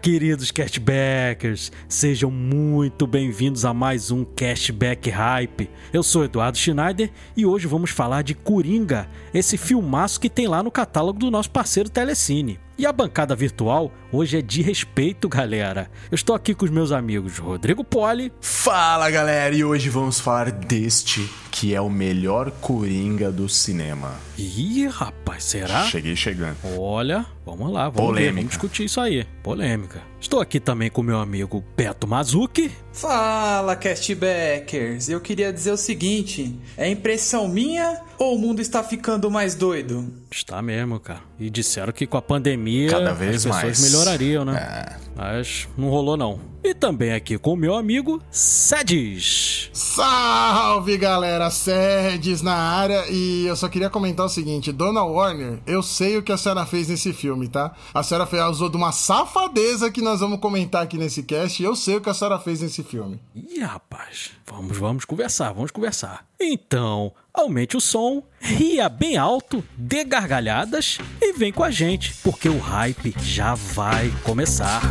Queridos cashbackers! Sejam muito bem-vindos a mais um Cashback Hype. Eu sou Eduardo Schneider e hoje vamos falar de Coringa, esse filmaço que tem lá no catálogo do nosso parceiro Telecine. E a bancada virtual hoje é de respeito, galera. Eu estou aqui com os meus amigos Rodrigo Poli. Fala, galera! E hoje vamos falar deste que é o melhor Coringa do cinema. Ih, rapaz, será? Cheguei chegando. Olha, vamos lá, vamos ver, vamos discutir isso aí. Polêmica. Estou aqui também com meu amigo Beto Mazuki. Fala, castbackers! Eu queria dizer o seguinte: é impressão minha ou o mundo está ficando mais doido? Está mesmo, cara. E disseram que com a pandemia Cada vez as pessoas mais. melhorariam, né? É. Mas não rolou não. E também aqui com o meu amigo Sedes. Salve galera, Sedes na área e eu só queria comentar o seguinte: Dona Warner, eu sei o que a senhora fez nesse filme, tá? A senhora fez, usou de uma safadeza que nós vamos comentar aqui nesse cast e eu sei o que a senhora fez nesse filme. Ih, rapaz, vamos, vamos conversar, vamos conversar. Então, aumente o som, ria bem alto, dê gargalhadas e vem com a gente, porque o hype já vai começar.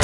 E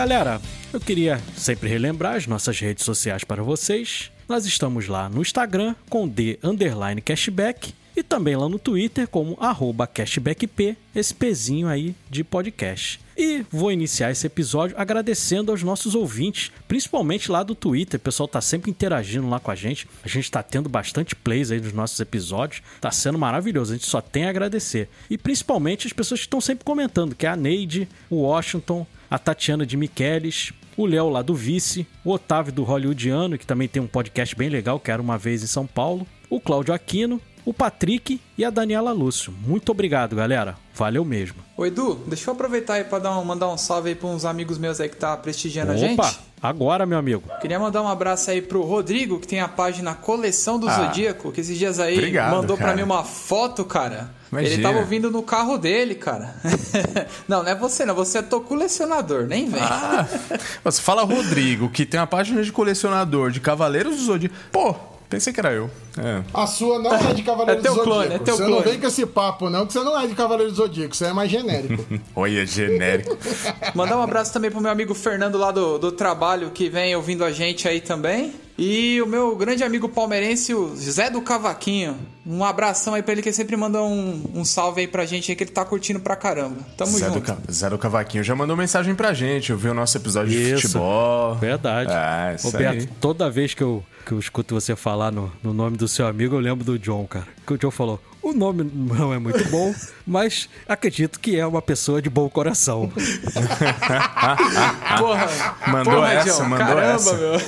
galera, eu queria sempre relembrar as nossas redes sociais para vocês. Nós estamos lá no Instagram com D underline cashback e também lá no Twitter como arroba cashbackp, esse pezinho aí de podcast. E vou iniciar esse episódio agradecendo aos nossos ouvintes, principalmente lá do Twitter. O pessoal tá sempre interagindo lá com a gente. A gente tá tendo bastante plays aí nos nossos episódios. Tá sendo maravilhoso. A gente só tem a agradecer. E principalmente as pessoas que estão sempre comentando, que é a Neide, o Washington, a Tatiana de Micheles, o Léo lá do Vice, o Otávio do Hollywoodiano, que também tem um podcast bem legal, que era uma vez em São Paulo, o Cláudio Aquino, o Patrick e a Daniela Lúcio. Muito obrigado, galera. Valeu mesmo. Ô Edu, deixa eu aproveitar aí pra dar um- mandar um salve aí pra uns amigos meus aí que tá prestigiando a gente. Opa, agora, meu amigo. Queria mandar um abraço aí pro Rodrigo, que tem a página Coleção do Ah, Zodíaco, que esses dias aí obrigado, mandou pra cara. mim uma foto, cara. Imagina. Ele tava ouvindo no carro dele, cara. não, não é você não, você é tô colecionador, nem vem. Ah, você fala Rodrigo, que tem uma página de colecionador de Cavaleiros do Zodíaco. Pô, pensei que era eu. É. A sua não é de Cavaleiro É teu do Zodíaco. clone, é teu você clone. não vem com esse papo, não, que você não é de Cavaleiro do Zodíaco, você é mais genérico. Olha, genérico. Mandar um abraço também pro meu amigo Fernando lá do, do trabalho, que vem ouvindo a gente aí também. E o meu grande amigo palmeirense, o Zé do Cavaquinho. Um abração aí pra ele, que ele sempre manda um, um salve aí pra gente aí, que ele tá curtindo pra caramba. Tamo Zé do, junto. Ca- Zé do Cavaquinho já mandou mensagem pra gente. Eu vi o nosso episódio de Isso. futebol. Verdade. É, isso aí. toda vez que eu, que eu escuto você falar no, no nome do seu amigo, eu lembro do John, cara. Que o John falou: o nome não é muito bom, mas acredito que é uma pessoa de bom coração. Porra, Mandou porra, essa, John, mandou caramba, essa. meu.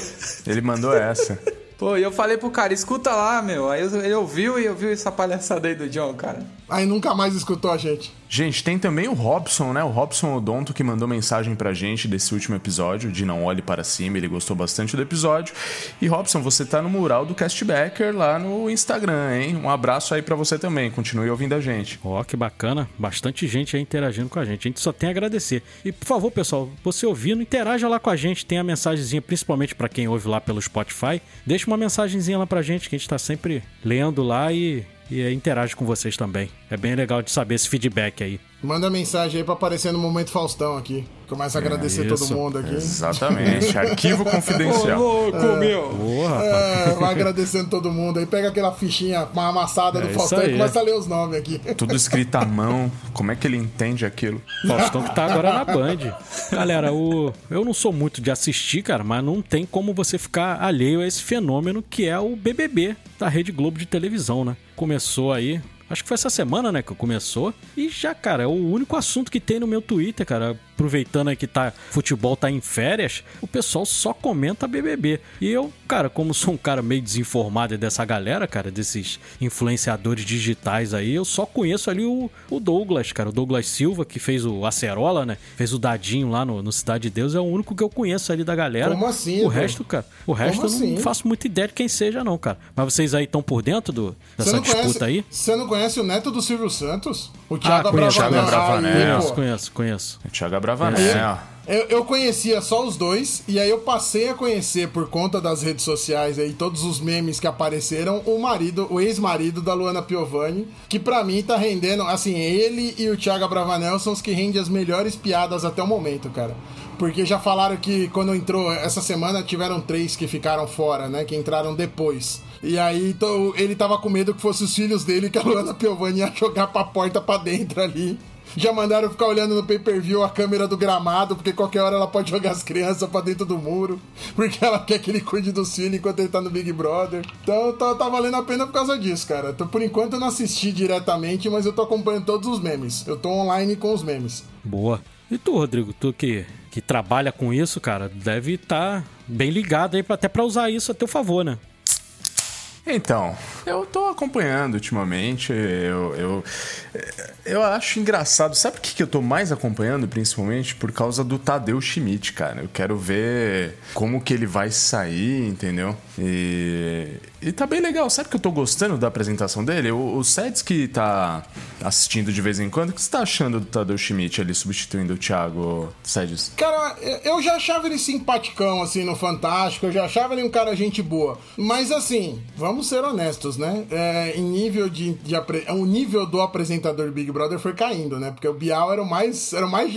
Ele mandou essa. Pô, e eu falei pro cara, escuta lá, meu. Aí ele ouviu e ouviu essa palhaçada aí do John, cara. Aí nunca mais escutou a gente. Gente, tem também o Robson, né? O Robson Odonto que mandou mensagem pra gente desse último episódio de Não Olhe Para Cima. Ele gostou bastante do episódio. E Robson, você tá no mural do Castbacker lá no Instagram, hein? Um abraço aí para você também. Continue ouvindo a gente. Ó, oh, que bacana. Bastante gente aí interagindo com a gente. A gente só tem a agradecer. E por favor, pessoal, você ouvindo, interaja lá com a gente. Tem a mensagenzinha, principalmente para quem ouve lá pelo Spotify. Deixa uma mensagenzinha lá pra gente que a gente tá sempre lendo lá e e interage com vocês também. É bem legal de saber esse feedback aí. Manda mensagem aí pra aparecer no Momento Faustão aqui. Começa a é agradecer isso. todo mundo aqui. Exatamente. Arquivo confidencial. Ô, louco, é, meu. Boa, é, vai agradecendo todo mundo. Aí pega aquela fichinha uma amassada é do Faustão e começa a ler os nomes aqui. Tudo escrito à mão. Como é que ele entende aquilo? Faustão que tá agora na Band. Galera, o... eu não sou muito de assistir, cara, mas não tem como você ficar alheio a esse fenômeno que é o BBB da Rede Globo de televisão, né? Começou aí Acho que foi essa semana, né, que começou. E já, cara, é o único assunto que tem no meu Twitter, cara aproveitando aí que tá futebol tá em férias, o pessoal só comenta BBB. E eu, cara, como sou um cara meio desinformado dessa galera, cara, desses influenciadores digitais aí, eu só conheço ali o, o Douglas, cara, o Douglas Silva, que fez o Acerola, né? Fez o Dadinho lá no, no Cidade de Deus, é o único que eu conheço ali da galera. Como assim? O resto, cara, o resto Como eu não assim? faço muita ideia de quem seja, não, cara. Mas vocês aí estão por dentro do, dessa disputa conhece, aí? Você não conhece o neto do Silvio Santos? O Thiago ah, conheço, Abravanel. Conheço, conheço, conheço. O Thiago Abravanel. Eu, eu, conhecia só os dois, e aí eu passei a conhecer, por conta das redes sociais aí, todos os memes que apareceram, o marido, o ex-marido da Luana Piovani, que para mim tá rendendo, assim, ele e o Thiago Bravanel são os que rendem as melhores piadas até o momento, cara. Porque já falaram que quando entrou essa semana tiveram três que ficaram fora, né? Que entraram depois. E aí então, ele tava com medo que fossem os filhos dele que a Luana Piovani ia jogar pra porta pra dentro ali. Já mandaram ficar olhando no pay-per-view a câmera do gramado, porque qualquer hora ela pode jogar as crianças pra dentro do muro, porque ela quer que ele cuide do filho enquanto ele tá no Big Brother. Então tá, tá valendo a pena por causa disso, cara. Então, por enquanto eu não assisti diretamente, mas eu tô acompanhando todos os memes. Eu tô online com os memes. Boa. E tu, Rodrigo, tu que, que trabalha com isso, cara, deve estar tá bem ligado aí até pra usar isso a teu favor, né? Então, eu tô acompanhando ultimamente. Eu, eu, eu acho engraçado. Sabe o que, que eu tô mais acompanhando, principalmente? Por causa do Tadeu Schmidt, cara. Eu quero ver como que ele vai sair, entendeu? E, e tá bem legal. Sabe que eu tô gostando da apresentação dele? O, o Sets que tá assistindo de vez em quando, o que você tá achando do Tadeu Schmidt ali substituindo o Thiago Sedes? Cara, eu já achava ele simpaticão, assim, no Fantástico. Eu já achava ele um cara gente boa. Mas, assim, vamos ser honestos, né? É, em nível de, de o nível do apresentador Big Brother foi caindo, né? Porque o Bial era o mais era o mais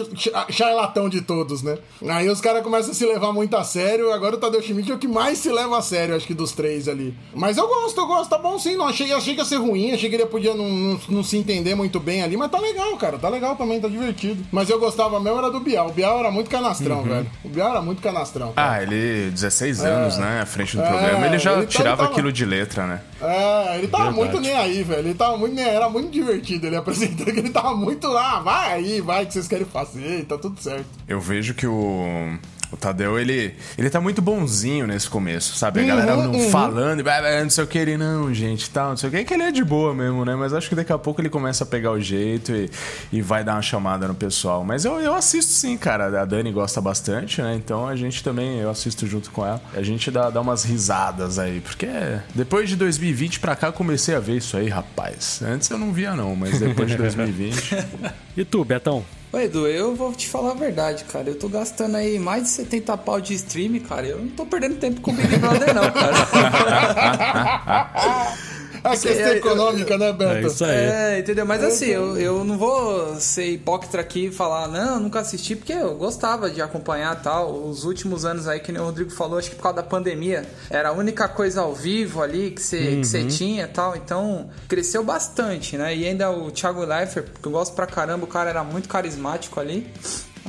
charlatão de todos, né? Aí os caras começam a se levar muito a sério. Agora o Tadeu Schmidt é o que mais se leva a sério, acho que dos três ali. Mas eu gosto, eu gosto, tá bom sim. Não achei, achei que ia ser ruim, achei que ele podia não, não, não se entender muito bem ali, mas tá legal, cara. Tá legal também, tá divertido. Mas eu gostava mesmo era do Bial. O Bial era muito canastrão, uhum. velho. O Bial era muito canastrão. Cara. Ah, ele 16 anos, é. né, à frente do é, programa. Ele já ele tá- tirava tava... aquilo de letra, né? É, ele tava Verdade. muito nem aí, velho. Ele tava muito nem Era muito divertido ele apresentando, ele tava muito lá, vai aí, vai que vocês querem fazer, tá tudo certo. Eu vejo que o o Tadeu, ele, ele tá muito bonzinho nesse começo, sabe? A uhum, galera não uhum. falando, não sei o que, ele não, gente, tal, não sei o que. É que ele é de boa mesmo, né? Mas acho que daqui a pouco ele começa a pegar o jeito e, e vai dar uma chamada no pessoal. Mas eu, eu assisto sim, cara. A Dani gosta bastante, né? Então a gente também, eu assisto junto com ela. A gente dá, dá umas risadas aí, porque depois de 2020 pra cá eu comecei a ver isso aí, rapaz. Antes eu não via não, mas depois de 2020... e tu, Betão? Ô Edu, eu vou te falar a verdade, cara. Eu tô gastando aí mais de 70 pau de stream, cara. Eu não tô perdendo tempo com o Big Brother, não, cara. A questão é, econômica, né, Beto? É isso aí. É, entendeu? Mas é, assim, eu, eu não vou ser hipócrita aqui e falar, não, nunca assisti, porque eu gostava de acompanhar tal. Os últimos anos aí, que nem o Rodrigo falou, acho que por causa da pandemia, era a única coisa ao vivo ali que você uhum. que tinha tal. Então, cresceu bastante, né? E ainda o Thiago Leifert, que eu gosto pra caramba, o cara era muito carismático ali.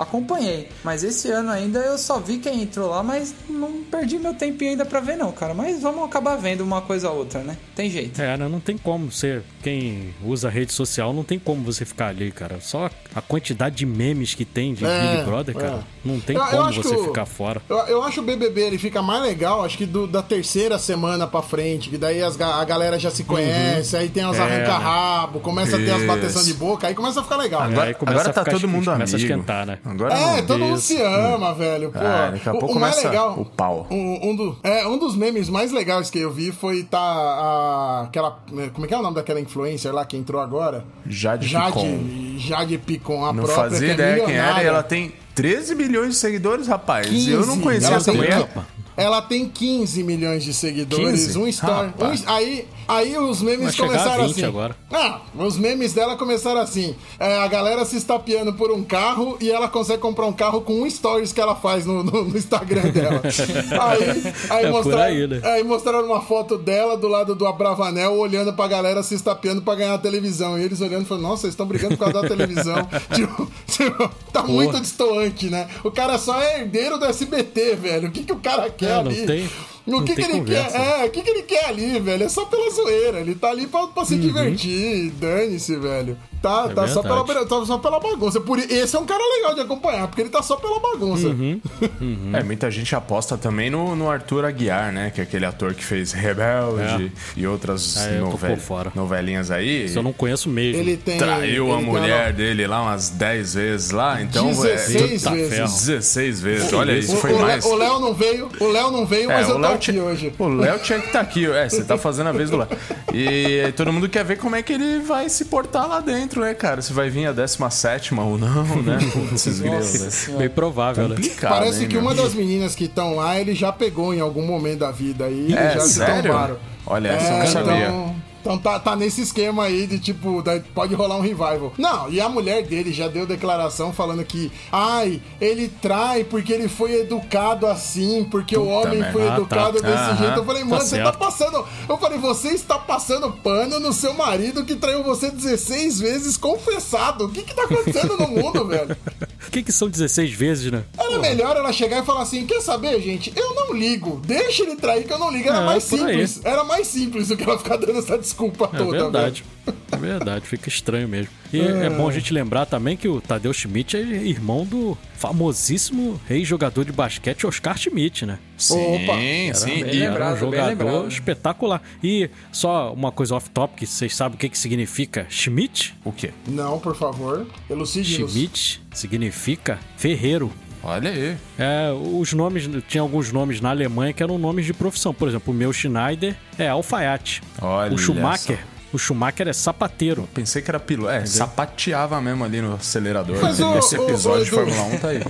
Acompanhei. Mas esse ano ainda eu só vi quem entrou lá, mas não perdi meu tempinho ainda pra ver, não, cara. Mas vamos acabar vendo uma coisa ou outra, né? Tem jeito. É, né? Não tem como ser. Quem usa rede social não tem como você ficar ali, cara. Só a quantidade de memes que tem de É, Big Brother, é. cara. Não tem Eu- eu como que você o- ficar fora. Eu, eu acho o BBB ele fica mais legal, acho que do- da terceira semana pra frente, que daí as a galera já se conhece, aí tem os É, arranca-rabo, começa a ter as Isso. bateção de boca, aí começa a ficar legal. Agora, agora a tá ficar- todo mundo começa a amigo. esquentar, né? Agora É, não. todo mundo se ama, velho. Pô, É, daqui a o, pouco o mais começa legal. o pau. Um, um do- é, um dos memes mais legais que eu vi foi tá a, aquela. Como é que é o nome daquela influencer lá que entrou agora? Jade Jade Picon. Jade Picon, a Não própria. fazia que é ideia quem era e ela tem 13 milhões de seguidores, rapaz. 15. Eu não conhecia essa mulher. Ela tem 15 milhões de seguidores, 15? um story. Rapaz. um- aí, aí os memes Vai começaram 20 assim. agora. Ah, os memes dela começaram assim. É, a galera se estapeando por um carro e ela consegue comprar um carro com um stories que ela faz no, no- no Instagram dela. aí, aí, É mostraram, aí, né? aí mostraram uma foto dela do lado do Abravanel olhando pra galera se estapeando pra ganhar a televisão. E eles olhando e falando, nossa, vocês estão brigando por causa da televisão. tipo, tipo, tá muito distoante, né? O cara só é herdeiro do SBT, velho. O que, que o cara quer É, não ali? tem- o não que, que ele conversa. quer? É, o que, que ele quer ali, velho? É só pela zoeira. Ele tá ali pra, pra se divertir. Dane-se, velho. Tá, Uhum. É tá, só pela, tá só pela bagunça. Por, esse é um cara legal de acompanhar, porque ele tá só pela bagunça. Uhum. É, muita gente aposta também no, no Arthur Aguiar, né? Que é aquele ator que fez Rebelde e outras É, eu tô novel- novelinhas aí. Isso eu não conheço mesmo. Ele tem. Traiu ele a tem mulher uma- dele lá umas 10 vezes lá, então... 16 é, vezes. ferro. 16 vezes, olha O- isso, foi o, mais. O Léo não veio, o Léo não veio, mas É, eu o tô aqui hoje. O Léo tinha que estar aqui. É, você tá fazendo a vez do Léo. E todo mundo quer ver como é que ele vai se portar lá dentro, né, cara? Se vai vir a 17 ou não, né? Esses grilos, né? Bem provável, né? Parece hein, que uma das meninas que estão lá, ele já pegou em algum momento da vida aí. É, já se sério? trombaram. Olha, essa eu não sabia. Então, então tá, tá nesse esquema aí de tipo, pode rolar um revival. Não, e a mulher dele já deu declaração falando que, ai, ele trai porque ele foi educado assim, porque o homem merda. foi Ah, educado tá. desse jeito. Eu falei, mano, Tá você tá certo. passando. Eu falei, você está passando pano no seu marido que traiu você 16 vezes confessado. O que que tá acontecendo no mundo, velho? O que, que são 16 vezes, né? Era melhor ela chegar e falar assim: quer saber, gente? Eu não ligo. Deixa ele trair que eu não ligo. Era É, mais por aí. simples. Era mais simples do que ela ficar dando essa desculpa É toda, verdade. É verdade, fica estranho mesmo. E é. bom a gente lembrar também que o Tadeu Schmidt é irmão do famosíssimo ex-jogador de basquete Oscar Schmidt, né? Sim, Opa. sim. bem E, Era um lembrado, bem jogador lembrado. espetacular. E só uma coisa off-topic, vocês sabem o que, que significa Schmidt? o quê? Não, por favor. Elucide-nos. Schmidt significa ferreiro. Olha aí. É, os nomes, tinha alguns nomes na Alemanha que eram nomes de profissão. Por exemplo, o meu Schneider é alfaiate. Olha o Schumacher, só. O Schumacher é sapateiro. Pensei que era piloto. É, sapateava mesmo ali no acelerador. Mas o- Esse o- episódio o de Edu- Fórmula 1 tá aí.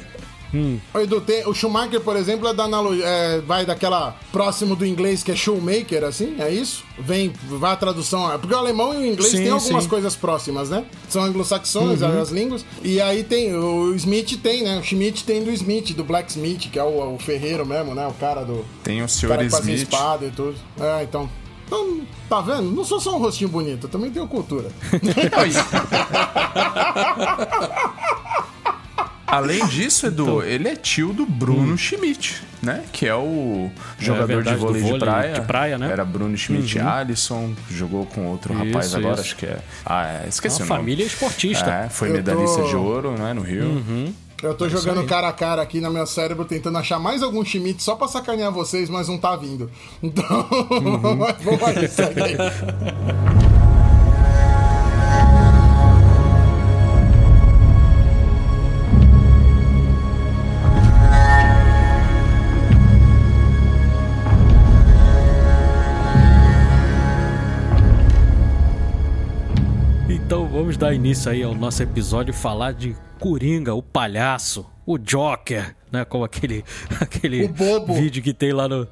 Ô, Edu, tem- o Schumacher, por exemplo, é da analogia. é, vai daquela próximo do inglês que é shoemaker, assim? É isso? Vem, vai a tradução. é, Porque o alemão e o inglês Sim, tem algumas sim. coisas próximas, né? São anglo-saxões as línguas. E aí tem. O Smith tem, né? O Schmidt tem do Smith, do Blacksmith, que é o, o ferreiro mesmo, né? O cara do. Tem o O Sr. cara que fazia Smith. espada e tudo. É, então. Então, tá vendo? Não sou só um rostinho bonito, eu também tenho cultura. Além disso, Edu, ele é tio do Bruno Schmidt, né? Que é o jogador verdade, de vôlei, do de vôlei praia. de praia, né? Era Bruno Schmidt Alisson, jogou com outro Isso, rapaz agora, isso. acho que é. Ah, é, esqueci Uma o nome. família esportista. É, foi Eu medalhista tô- de ouro, né, no Rio. Eu tô jogando cara a cara aqui no meu cérebro, tentando achar mais algum Schmidt só pra sacanear vocês, mas não tá vindo. Então, vamos aí, segue aí. vamos dar início aí ao nosso episódio e falar de Coringa, o palhaço, o Joker, né? Como aquele, aquele vídeo que tem lá no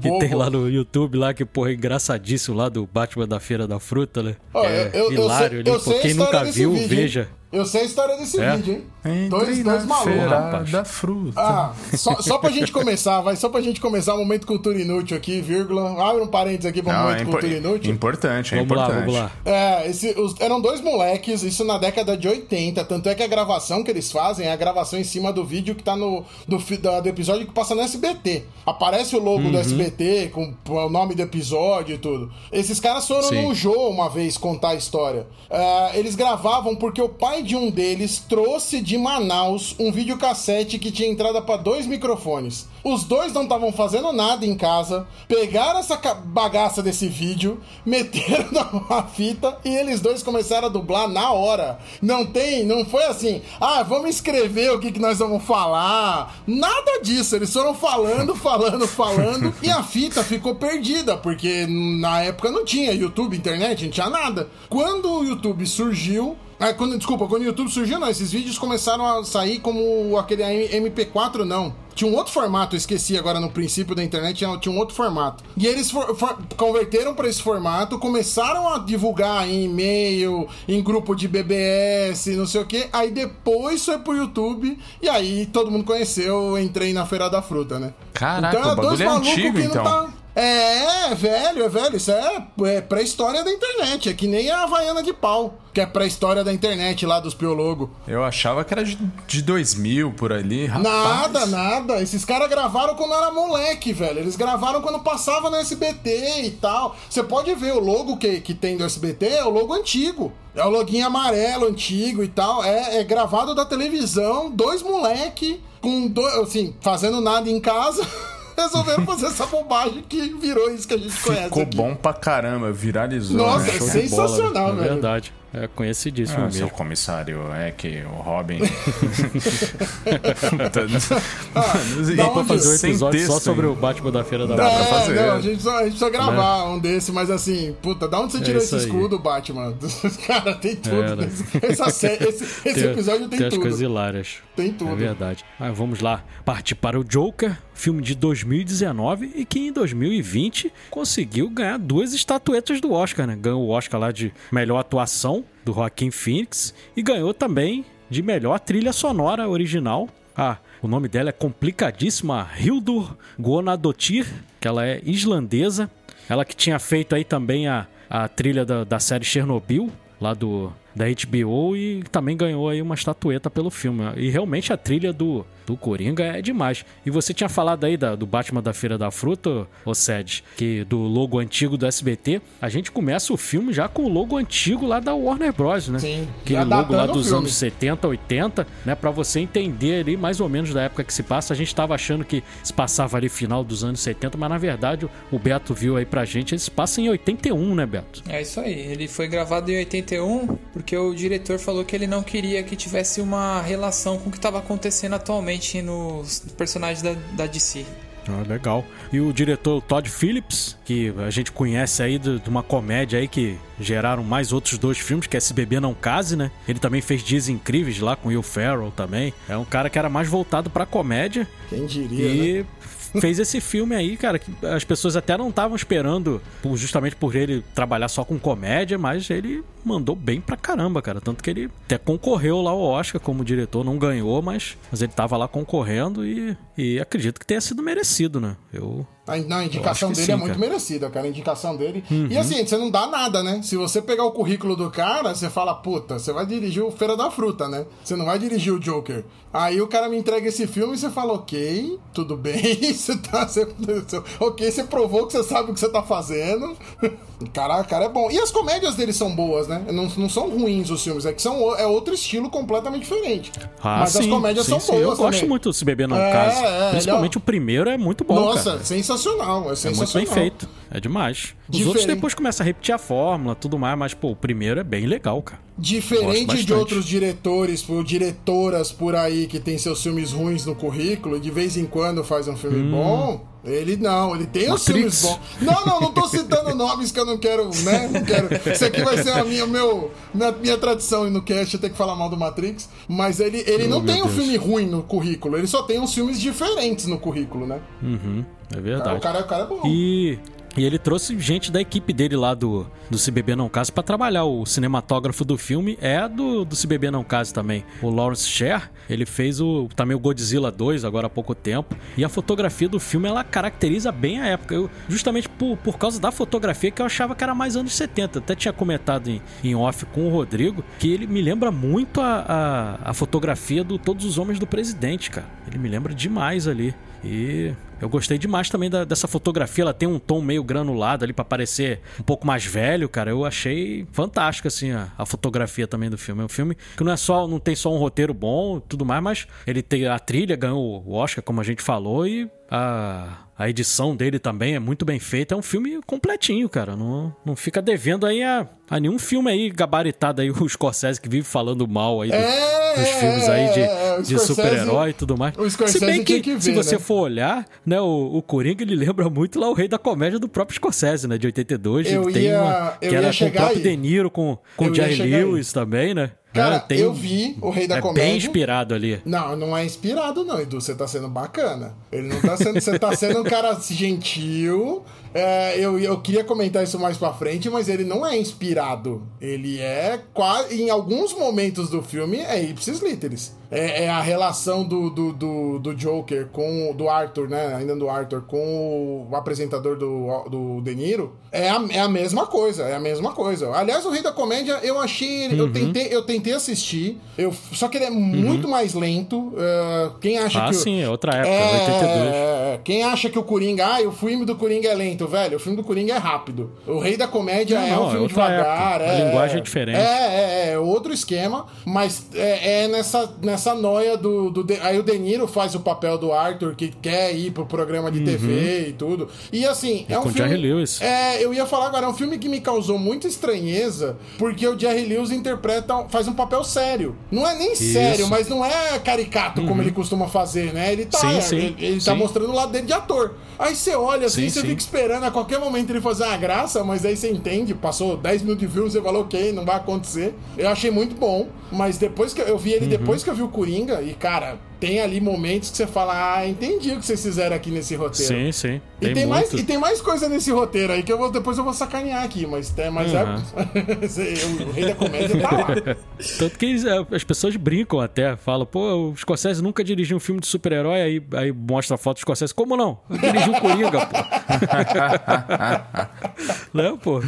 que tem lá no YouTube lá que porra é engraçadíssimo lá do Batman da Feira da Fruta, né? Ó, é eu- eu- eu hilário sei- ali. eu quem nunca viu, vídeo, veja. Eu sei a história desse É? vídeo, hein? Entrei Dois, dois malucos. da fruta. Ah, só, só pra gente começar, vai, só pra gente começar, um momento cultura inútil aqui, vírgula. Abre um parênteses aqui pra um Não, momento é cultura inútil. importante, é Vamos lá, importante. vamos lá. É, esse- os- eram dois moleques, isso na década de 80. Tanto é que a gravação que eles fazem é a gravação em cima do vídeo que tá no do, do episódio que passa no SBT. Aparece o logo Uhum. do SBT com o nome do episódio e tudo. Esses caras foram Sim. no Jô uma vez contar a história. É, eles gravavam porque o pai de um deles trouxe de Manaus um videocassete que tinha entrada pra dois microfones. Os dois não estavam fazendo nada em casa, pegaram essa bagaça desse vídeo, meteram na fita e eles dois começaram a dublar na hora. Não tem, não foi assim, ah, vamos escrever o que, que nós vamos falar. Nada disso, eles foram falando, falando, falando e a fita ficou perdida, porque na época não tinha YouTube, internet, não tinha nada. Quando o YouTube surgiu, ah, quando, desculpa, quando o YouTube surgiu, não, esses vídeos começaram a sair como aquele MP4, não. Tinha um outro formato, eu esqueci agora no princípio da internet, tinha, tinha um outro formato. E eles for- for- converteram para esse formato, começaram a divulgar em e-mail, em grupo de BBS, não sei o que. Aí depois foi pro YouTube, e aí todo mundo conheceu, eu entrei na Feira da Fruta, né? Caraca, é o bagulho é antigo, então. É, é velho, é velho. Isso é, é pré-história da internet. É que nem a Havaiana de pau, que é pré-história da internet lá dos Piologo. Eu achava que era de, de 2000 por ali. Rapaz. Nada, nada. Esses caras gravaram quando era moleque, velho. Eles gravaram quando passava no SBT e tal. Você pode ver o logo que, que tem do SBT, é o logo antigo. É o loginho amarelo, antigo e tal. É, é gravado da televisão, dois moleque, com dois, assim, fazendo nada em casa. Resolveram fazer essa bobagem que virou isso que a gente conhece. Ficou bom pra caramba, viralizou. Nossa, né? é sensacional, bola, né? velho. É verdade. É conhecidíssimo Ah, seu mesmo. comissário, é que o Robin. Ah, Dá pra fazer um episódio só texto sobre ainda. o Batman da Feira da Dá pra É, fazer. não, a gente, só, a gente precisa gravar um desse, mas assim, puta, da onde você É tirou isso esse aí. escudo, Batman? Cara, tem tudo. É, né? nesse- essa série- esse, esse episódio tem, tem as tudo. coisas hilárias. Tem tudo. É verdade. Mas vamos lá, partir para o Joker, filme de 2019 e que em 2020 conseguiu ganhar duas estatuetas do Oscar, né? Ganhou o Oscar lá de melhor atuação do Joaquin Phoenix e ganhou também de melhor trilha sonora original. Ah, o nome dela é complicadíssima, Hildur Guðnadóttir, que ela é islandesa. Ela que tinha feito aí também a, a trilha da, da série Chernobyl, lá do da HBO e também ganhou aí uma estatueta pelo filme. E realmente a trilha do, do Coringa é demais. E você tinha falado aí da- do Batman da Feira da Fruta, ô Sed, que do logo antigo do SBT, a gente começa o filme já com o logo antigo lá da Warner Bros, né? Sim, Aquele já logo lá dos anos 70, 80, né? Pra você entender ali mais ou menos da época que se passa. A gente tava achando que se passava ali final dos anos 70, mas na verdade o- o Beto viu aí pra gente, ele se passa em 81, né, Beto? É isso aí. Ele foi gravado em 81 porque o diretor falou que ele não queria que tivesse uma relação com o que estava acontecendo atualmente nos personagens da, da DC. Ah, legal. E o diretor Todd Phillips, que a gente conhece aí de, de uma comédia aí que geraram mais outros dois filmes, que é Se Beber Não Case, né? Ele também fez Dias Incríveis lá com Will Ferrell também. É um cara que era mais voltado pra comédia Quem diria, né? e fez esse filme aí, cara, que as pessoas até não estavam esperando, justamente por ele trabalhar só com comédia, mas ele mandou bem pra caramba, cara. Tanto que ele até concorreu lá ao Oscar como diretor, não ganhou, mas, mas ele tava lá concorrendo e, e acredito que tenha sido merecido, né? Eu. A, não, a indicação dele é sim, muito cara. Uhum. merecida, cara. A indicação dele. E assim, você não dá nada, né? Se você pegar o currículo do cara, você fala, puta, você vai dirigir o Feira da Fruta, né? Você não vai dirigir o Joker. Aí o cara me entrega esse filme e você fala, ok, tudo bem, você tá. Você, ok, você provou que você sabe o que você tá fazendo. Cara, cara é bom. E as comédias dele são boas, né? Não, não são ruins os filmes, é que são, é outro estilo completamente diferente. Ah, Mas as sim, comédias sim, são sim. boas. Eu gosto também. muito do Se Beber Não É, Case. é, Principalmente ele o primeiro é muito bom, Nossa, cara. sensacional. É É muito sensacional. bem feito. É demais. Os Diferente. outros depois começam a repetir a fórmula, tudo mais, mas, pô, o primeiro é bem legal, cara. Gosto Diferente de outros diretores ou diretoras por aí que tem seus filmes ruins no currículo e de vez em quando faz um filme Hum. bom, Ele não, ele tem os Matrix. filmes bons. Não, não, não tô citando nomes que eu não quero, né? Não quero. Isso aqui vai ser a minha, meu, minha, minha tradição no cast, eu ter que falar mal do Matrix. Mas ele, ele Oh, não tem um Deus. filme ruim no currículo, ele só tem uns filmes diferentes no currículo, né? Uhum, é verdade. O cara, o cara é bom. E, e ele trouxe gente da equipe dele lá do, do Se Beber Não Case pra trabalhar. O cinematógrafo do filme é do, do Se Beber Não Case também. O Lawrence Sher, ele fez o, também o Godzilla 2 agora há pouco tempo. E a fotografia do filme, ela caracteriza bem a época. Eu, justamente por, por causa da fotografia que eu achava que era mais anos 70. Até tinha comentado em, em off com o Rodrigo que ele me lembra muito a, a, a fotografia do Todos os Homens do Presidente, cara. Ele me lembra demais ali. E eu gostei demais também da- dessa fotografia. Ela tem um tom meio granulado ali pra parecer um pouco mais velho, cara. Eu achei fantástico assim a, a fotografia também do filme. É um filme que não é só não tem só um roteiro bom, e tudo mais, mas ele tem a trilha ganhou o Oscar, como a gente falou, e a a edição dele também é muito bem feita. É um filme completinho, cara. Não, não fica devendo aí a, a nenhum filme aí gabaritado aí, o Scorsese que vive falando mal aí do- É, dos é, filmes aí de, é, é, de super-herói e tudo mais. Se bem que, que ver, se você né? for olhar, né, o, o Coringa ele lembra muito lá o Rei da Comédia do próprio Scorsese, né, de 82. Eu tem ia- uma que era com o próprio aí. De Niro, com, com Eu Jerry chegar aí. Lewis também, né? Cara, É, tem- eu vi o Rei da é Comédia. bem inspirado ali. Não, não é inspirado, não, Edu. Você tá sendo bacana. Ele não tá sendo. Você tá sendo um cara gentil. É, eu, eu queria comentar isso mais pra frente, mas ele não é inspirado. Ele é quase. Em alguns momentos do filme, é ipsis literis. É, é a relação do, do, do, do Joker com. do Arthur, né? Ainda do Arthur, com o apresentador do, do De Niro. É a, é a mesma coisa, é a mesma coisa. Aliás, o Rei da Comédia, eu achei. Uhum. Eu, tentei, eu tentei assistir. Eu, só que ele é muito mais lento. é, quem acha Ah, que. o- sim, é outra época, é, 82. é, quem acha que o Coringa, ah, o filme do Coringa é lento, velho, o filme do Coringa é rápido. O Rei da Comédia Não, é não, um é filme outra devagar. época. A é, linguagem é diferente. É, é, é outro esquema, mas é, é nessa, nessa noia do, do. Aí o De Niro faz o papel do Arthur, que quer ir pro programa de TV e tudo. E assim, é um Uhum. filme. Jerry Lewis. É, eu ia falar agora, é um filme que me causou muita estranheza, porque o Jerry Lewis interpreta, faz um papel sério. Não é nem sério, mas não é caricato como ele costuma fazer, né? Ele tá, Sim, sim, ele, ele tá sim. mostrando o lado dele de ator. Aí você olha assim, Sim, você fica esperando a qualquer momento ele fazer uma graça, mas aí você entende, passou 10 minutos de filme, você falou, ok, não vai acontecer. Eu achei muito bom, mas depois que eu, eu vi ele Uhum. depois que eu vi o Coringa, e cara, tem ali momentos que você fala, ah, entendi o que vocês fizeram aqui nesse roteiro. Sim, sim. E Tem, tem, mais, e tem mais coisa nesse roteiro aí que eu vou, depois eu vou sacanear aqui, mas, é, mas é, o rei da comédia tá lá. Tanto que é, as pessoas brincam até, falam, pô, o Scorsese nunca dirigiu um filme de super-herói, aí, aí mostra a foto do Scorsese. Como não? Eu dirigi o Coringa, pô. não, pô.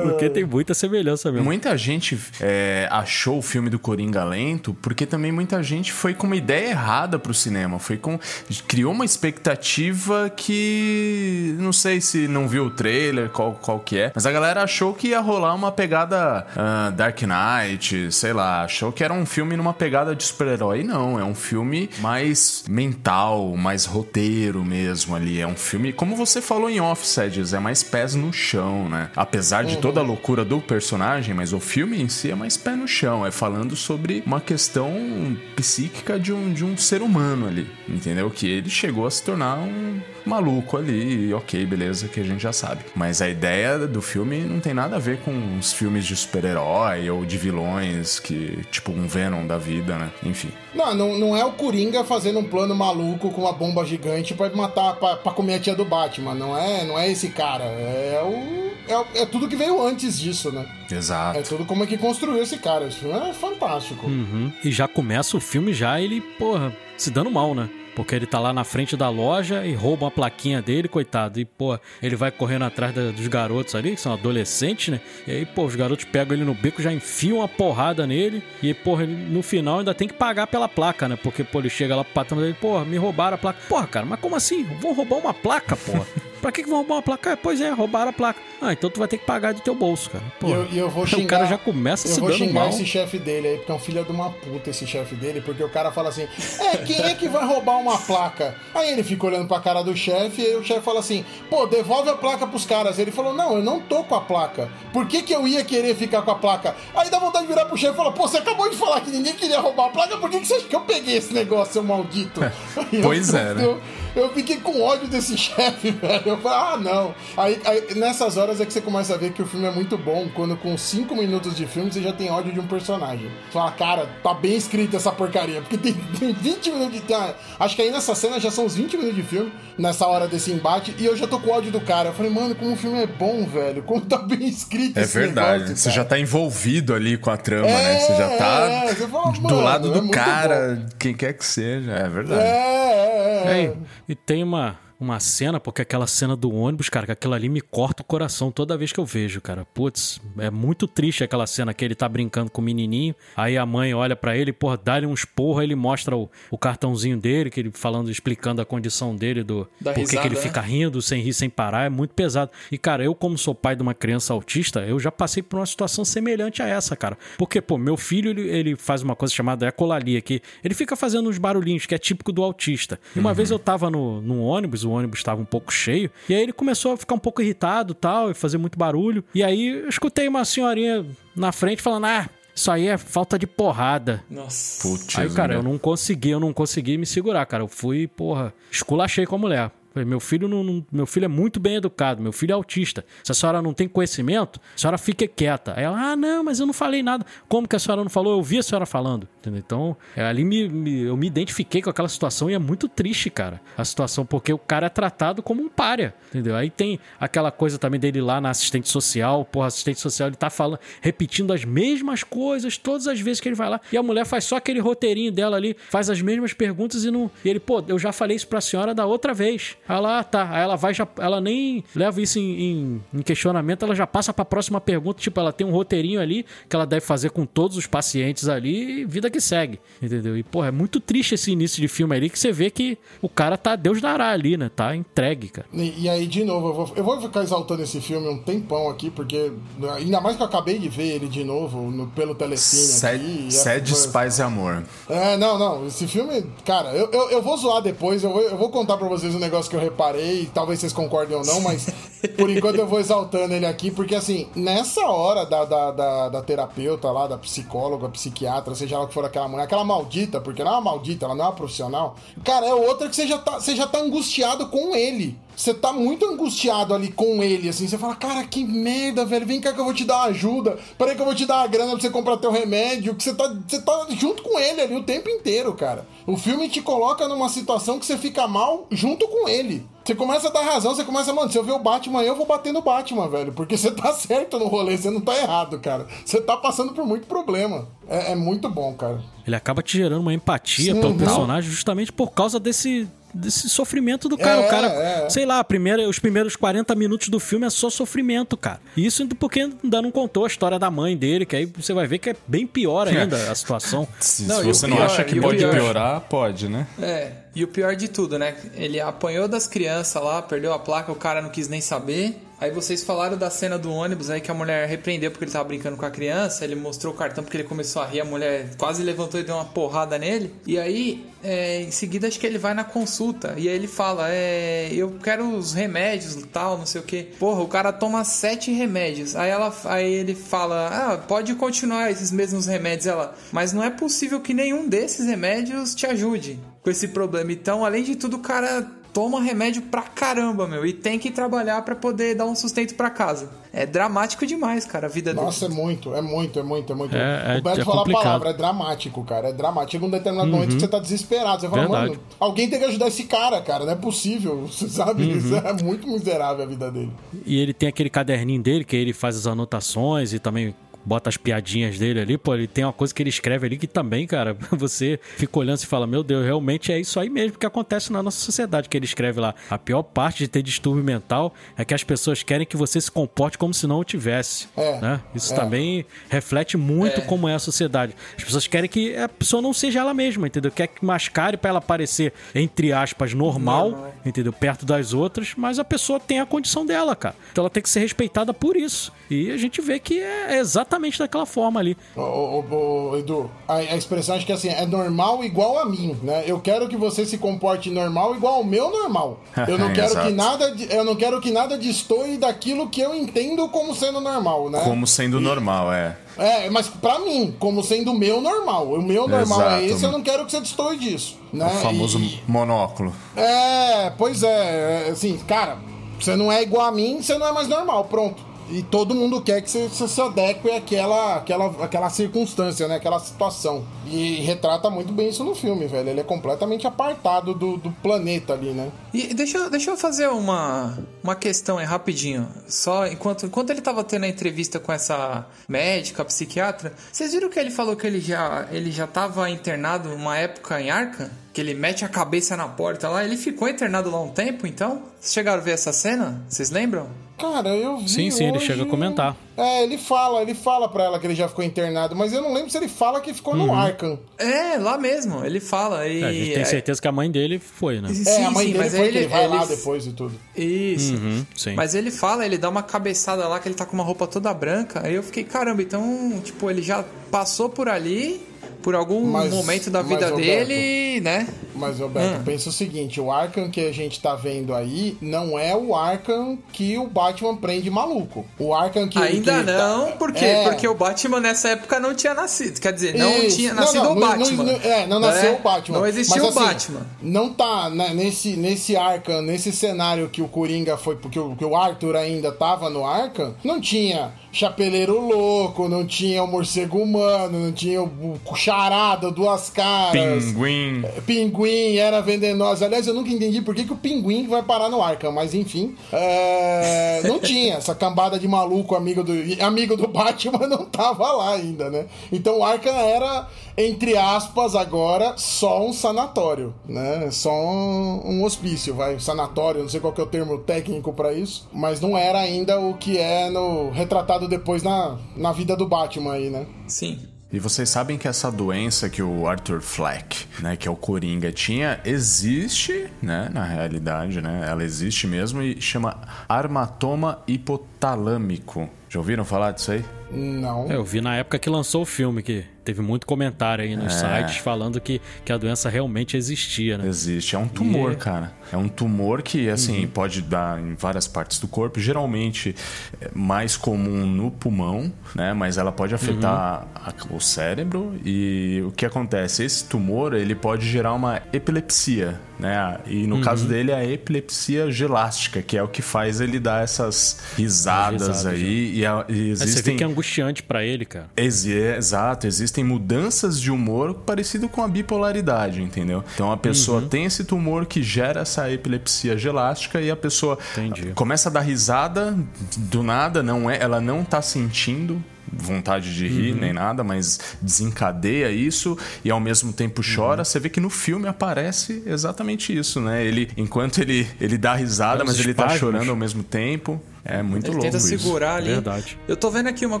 Porque tem muita semelhança mesmo. Muita gente é, achou o filme do Coringa lento porque também muita gente foi com uma ideia errada pro cinema. Foi com. Criou uma expectativa que. Não sei se não viu o trailer, qual, qual que é. Mas a galera achou que ia rolar uma pegada ah, Dark Knight, sei lá. Achou que era um filme numa pegada de super-herói. Não, é um filme mais mental, mais roteiro mesmo ali. É um filme, como você falou em Offsets, é mais pés no chão, né? Apesar de toda a loucura do personagem, mas o filme em si é mais pé no chão. É falando sobre uma questão psíquica de um, de um ser humano ali, entendeu? Que ele chegou a se tornar um maluco ali, e ok, beleza, que a gente já sabe. Mas a ideia do filme não tem nada a ver com os filmes de super-herói ou de vilões que, tipo, um Venom da vida, né? Enfim. Não, não, não é o Coringa fazendo um plano maluco com uma bomba gigante pra matar, pra, pra comer a tia do Batman. Não é, não é esse cara. É o. É, o- é tudo que veio antes disso, né? Exato. É tudo como é que construiu esse cara. Esse filme é fantástico. Uhum. E já começa o filme, já ele, porra, se dando mal, né? Porque ele tá lá na frente da loja e rouba uma plaquinha dele, coitado. E, pô, ele vai correndo atrás da- dos garotos ali, que são adolescentes, né? E aí, pô, os garotos pegam ele no beco, já enfiam uma porrada nele. E, ele, no final ainda tem que pagar pela placa, né? Porque, pô, ele chega lá pro patrão dele, porra, me roubaram a placa. Porra, cara, mas como assim? Vão roubar uma placa, porra? Pra que, que vão roubar uma placa? Ah, pois é, roubaram a placa. Ah, então tu vai ter que pagar do teu bolso, cara. E Porra. eu, e eu vou o xingar. cara já começa eu se vou dando xingar mal. esse chefe dele aí, porque é um filho de uma puta esse chefe dele, porque o cara fala assim: É, quem é que vai roubar uma placa? Aí ele fica olhando pra cara do chefe, e aí o chefe fala assim: Pô, devolve a placa pros caras. Ele falou: Não, eu não tô com a placa. Por que, que eu ia querer ficar com a placa? Aí dá vontade de virar pro chefe e falar: Pô, você acabou de falar que ninguém queria roubar a placa, por que, que você acha que eu peguei esse negócio, seu maldito? Pois é, né? Eu- fiquei com ódio desse chefe, velho. Eu falei, ah, não. Aí, aí, nessas horas é que você começa a ver que o filme é muito bom, quando com 5 minutos de filme você já tem ódio de um personagem. Você fala, cara, tá bem escrita essa porcaria, porque tem, tem 20 minutos de. Tem, acho que aí nessa cena já são uns 20 minutos de filme, nessa hora desse embate, e eu já tô com ódio do cara. Eu falei, mano, como o filme é bom, velho. Como tá bem escrito É esse verdade. negócio, você já tá envolvido ali com a trama, É, né? Você já tá é, você fala, do lado é do muito cara, quem quer que seja. É verdade. É, é, é. E tem uma, uma cena, porque aquela cena do ônibus, cara, que aquilo ali me corta o coração toda vez que eu vejo, cara. Putz, é muito triste aquela cena que ele tá brincando com o menininho, aí a mãe olha pra ele, porra, dá-lhe uns porra, ele mostra o, o cartãozinho dele, que ele falando, explicando a condição dele, do Da por que ele né? fica rindo, sem rir, sem parar, é muito pesado. E, cara, eu como sou pai de uma criança autista, eu já passei por uma situação semelhante a essa, cara. Porque, pô, meu filho, ele, ele faz uma coisa chamada ecolalia, que ele fica fazendo uns barulhinhos, que é típico do autista. E uma vez eu tava no, num ônibus, o ônibus tava um pouco cheio, e aí ele começou a ficar um pouco irritado tal, e fazer muito barulho. E aí eu escutei uma senhorinha na frente falando, ah, isso aí é falta de porrada. Nossa. Putz, Aí, cara, eu né? não consegui, eu não consegui me segurar, cara. Eu fui, porra, esculachei com a mulher. Falei, Meu filho, não, não- meu filho é muito bem educado, meu filho é autista. Se a senhora não tem conhecimento, a senhora fica quieta. Aí ela, ah, não, mas eu não falei nada. Como que a senhora não falou? Eu vi a senhora falando. Entendeu? Então, é, ali me, me- eu me identifiquei com aquela situação e é muito triste, cara. A situação, porque o cara é tratado como um párea, entendeu? Aí tem aquela coisa também dele lá na assistente social. Porra, assistente social, ele tá falando, repetindo as mesmas coisas todas as vezes que ele vai lá. E a mulher faz só aquele roteirinho dela ali, faz as mesmas perguntas e não. E ele, pô, eu já falei isso pra senhora da outra vez. Aí ela, ah, tá. Aí ela vai, já, ela nem leva isso em, em- em questionamento, ela já passa pra próxima pergunta. Tipo, ela tem um roteirinho ali que ela deve fazer com todos os pacientes ali e vida que segue. Entendeu? E, pô, é muito triste esse início de filme ali que você vê que o cara tá Deus dará ali, né? Tá entregue, cara. E, e aí, de novo, eu vou, eu vou ficar exaltando esse filme um tempão aqui, porque ainda mais que eu acabei de ver ele de novo no- pelo telecine aqui. Sede, é- Sedes, Paz e Amor. É, não, não. Esse filme, cara, eu, eu, eu vou zoar depois, eu vou, eu vou contar pra vocês um negócio que eu reparei, talvez vocês concordem ou não, mas por enquanto eu vou exaltando ele aqui, porque assim, nessa hora da, da, da, da terapeuta lá, da psicóloga, psiquiatra, seja lá o que for aquela mulher, aquela maldita, porque não é uma maldita, ela não é uma profissional, cara, é outra que você já tá, você já tá angustiado com ele. Você tá muito angustiado ali com ele, assim. Você fala, cara, que merda, velho. Vem cá que eu vou te dar ajuda. Peraí que eu vou te dar a grana pra você comprar teu remédio. Que você tá, você tá junto com ele ali o tempo inteiro, cara. O filme te coloca numa situação que você fica mal junto com ele. Você começa a dar razão, você começa, mano, se eu ver o Batman, eu vou bater no Batman, velho. Porque você tá certo no rolê, você não tá errado, cara. Você tá passando por muito problema. É, é muito bom, cara. Ele acaba te gerando uma empatia Sim, pelo não. personagem justamente por causa desse desse sofrimento do cara. É, o cara, é. sei lá, a primeira, os primeiros 40 minutos do filme é só sofrimento, cara. E isso porque ainda não contou a história da mãe dele, que aí você vai ver que é bem pior ainda a situação. Se, Não, se você não pior- acha que o pode pior- piorar, pode, né? É, e o pior de tudo, né? Ele apanhou das crianças lá, perdeu a placa, o cara não quis nem saber. Aí vocês falaram da cena do ônibus aí que a mulher repreendeu porque ele tava brincando com a criança. Ele mostrou o cartão porque ele começou a rir, a mulher quase levantou e deu uma porrada nele. E aí, é, em seguida, acho que ele vai na consulta. E aí ele fala: É, eu quero os remédios e tal, não sei o que. Porra, o cara toma sete remédios. Aí, ela, aí ele fala: Ah, pode continuar esses mesmos remédios. Ela, mas não é possível que nenhum desses remédios te ajude com esse problema. Então, além de tudo, o cara toma remédio pra caramba, meu, e tem que trabalhar pra poder dar um sustento pra casa. É dramático demais, cara, a vida Nossa, é dele. muito, é muito, é muito, é muito. É, é- o Beto é falou a palavra, é dramático, cara. É dramático. Chega um determinado momento que você tá desesperado. Você fala, Verdade. mano, alguém tem que ajudar esse cara, cara. Não é possível. Você sabe? Isso é muito miserável a vida dele. E ele tem aquele caderninho dele que ele faz as anotações e também bota as piadinhas dele ali, pô, ele tem uma coisa que ele escreve ali que também, cara, você fica olhando e fala, meu Deus, realmente é isso aí mesmo que acontece na nossa sociedade, que ele escreve lá. A pior parte de ter distúrbio mental é que as pessoas querem que você se comporte como se não o tivesse, É, né? Isso é. também reflete muito como é a sociedade. As pessoas querem que a pessoa não seja ela mesma, entendeu? Quer que mascare pra ela parecer, entre aspas, normal, Normal. entendeu? Perto das outras, mas a pessoa tem a condição dela, cara. Então ela tem que ser respeitada por isso. E a gente vê que é exatamente exatamente daquela forma ali. Ô, ô, ô, Edu, a, a expressão acho que assim, é normal igual a mim, né? Eu quero que você se comporte normal igual ao meu normal. Eu não quero que nada, eu não quero que nada destoie daquilo que eu entendo como sendo normal, né? Como sendo normal, é. É, mas pra mim, como sendo o meu normal. O meu normal é Exato. esse, eu não quero que você destoie disso. Né? O famoso E- monóculo. É, pois é, é, assim, cara, você não é igual a mim, você não é mais normal, pronto. E todo mundo quer que você, se adeque àquela, àquela, àquela circunstância, né? Aquela situação. E retrata muito bem isso no filme, velho. Ele é completamente apartado do, do planeta ali, né? E deixa, deixa eu fazer uma, uma questão aí rapidinho. Só enquanto, enquanto ele tava tendo a entrevista com essa médica, psiquiatra, vocês viram que ele falou que ele já, ele já tava internado uma época em Arca? Que ele mete a cabeça na porta lá. Ele ficou internado lá um tempo, então? Vocês chegaram a ver essa cena? Vocês lembram? Cara, eu vi. Sim, sim, ele hoje- chega a comentar. É, ele fala, ele fala pra ela que ele já ficou internado, mas eu não lembro se ele fala que ficou Uhum. no Arkham. É, lá mesmo. Ele fala. E, É, a gente tem certeza que a mãe dele foi, né? Sim, É, a mãe sim, dele mas foi ele, que ele vai lá ele- depois e tudo. Isso. Uhum, sim. Mas ele fala, ele dá uma cabeçada lá que ele tá com uma roupa toda branca. Aí eu fiquei, caramba, então, tipo, ele já passou por ali, por algum Mas- momento da vida dele, né? Mas, Roberto, Hum. pensa o seguinte: o Arkham que a gente tá vendo aí não é o Arkham que o Batman prende maluco. O Arkham que. Ainda que tá- não, por quê? É. Porque o Batman nessa época não tinha nascido. Quer dizer, não Isso. tinha nascido não, o não- Batman. não- é, não nasceu né? o Batman. Não existia Mas, o assim, Batman. Não tá né, nesse, nesse Arkham, nesse cenário que o Coringa foi, porque o, que o Arthur ainda tava no Arkham, não tinha Chapeleiro Louco, não tinha o Morcego Humano, não tinha o, o Charada, Duas Caras. Pinguim. Pinguim era venenosa. Aliás, eu nunca entendi por que, que o pinguim vai parar no Arkham, mas enfim. é, não tinha. Essa cambada de maluco amigo do, amigo do Batman não tava lá ainda, né? Então o Arkham era, entre aspas, agora só um sanatório, né? Só um, um hospício, vai. Sanatório, não sei qual que é o termo técnico pra isso. Mas não era ainda o que é no retratado depois na, na vida do Batman aí, né? Sim. E vocês sabem que essa doença que o Arthur Fleck, né, que é o Coringa, tinha, existe, né, na realidade, né? Ela existe mesmo e chama armatoma hipotalâmico. Já ouviram falar disso aí? Não. É, eu vi na época que lançou o filme, que teve muito comentário aí nos sites falando que, que a doença realmente existia, né? Existe. É um tumor, E- cara. É um tumor que, assim, pode dar em várias partes do corpo. Geralmente é mais comum no pulmão, né? Mas ela pode afetar a- o cérebro. E o que acontece? Esse tumor, ele pode gerar uma epilepsia, né? E no caso dele, a epilepsia gelástica, que é o que faz ele dar essas risadas risadas, aí. E, a- e Mas você vê existem... que é angustiante pra ele, cara. Exato, existem mudanças de humor parecido com a bipolaridade, entendeu? Então a pessoa tem esse tumor que gera essa epilepsia gelástica e a pessoa Entendi. começa a dar risada do nada, não é, ela não tá sentindo vontade de rir nem nada, mas desencadeia isso e ao mesmo tempo chora. Você vê que no filme aparece exatamente isso, né? Ele enquanto ele ele dá risada, É, mas ele tá espasmos. chorando ao mesmo tempo. É muito Ele louco tenta isso. segurar ali. Verdade. Eu tô vendo aqui uma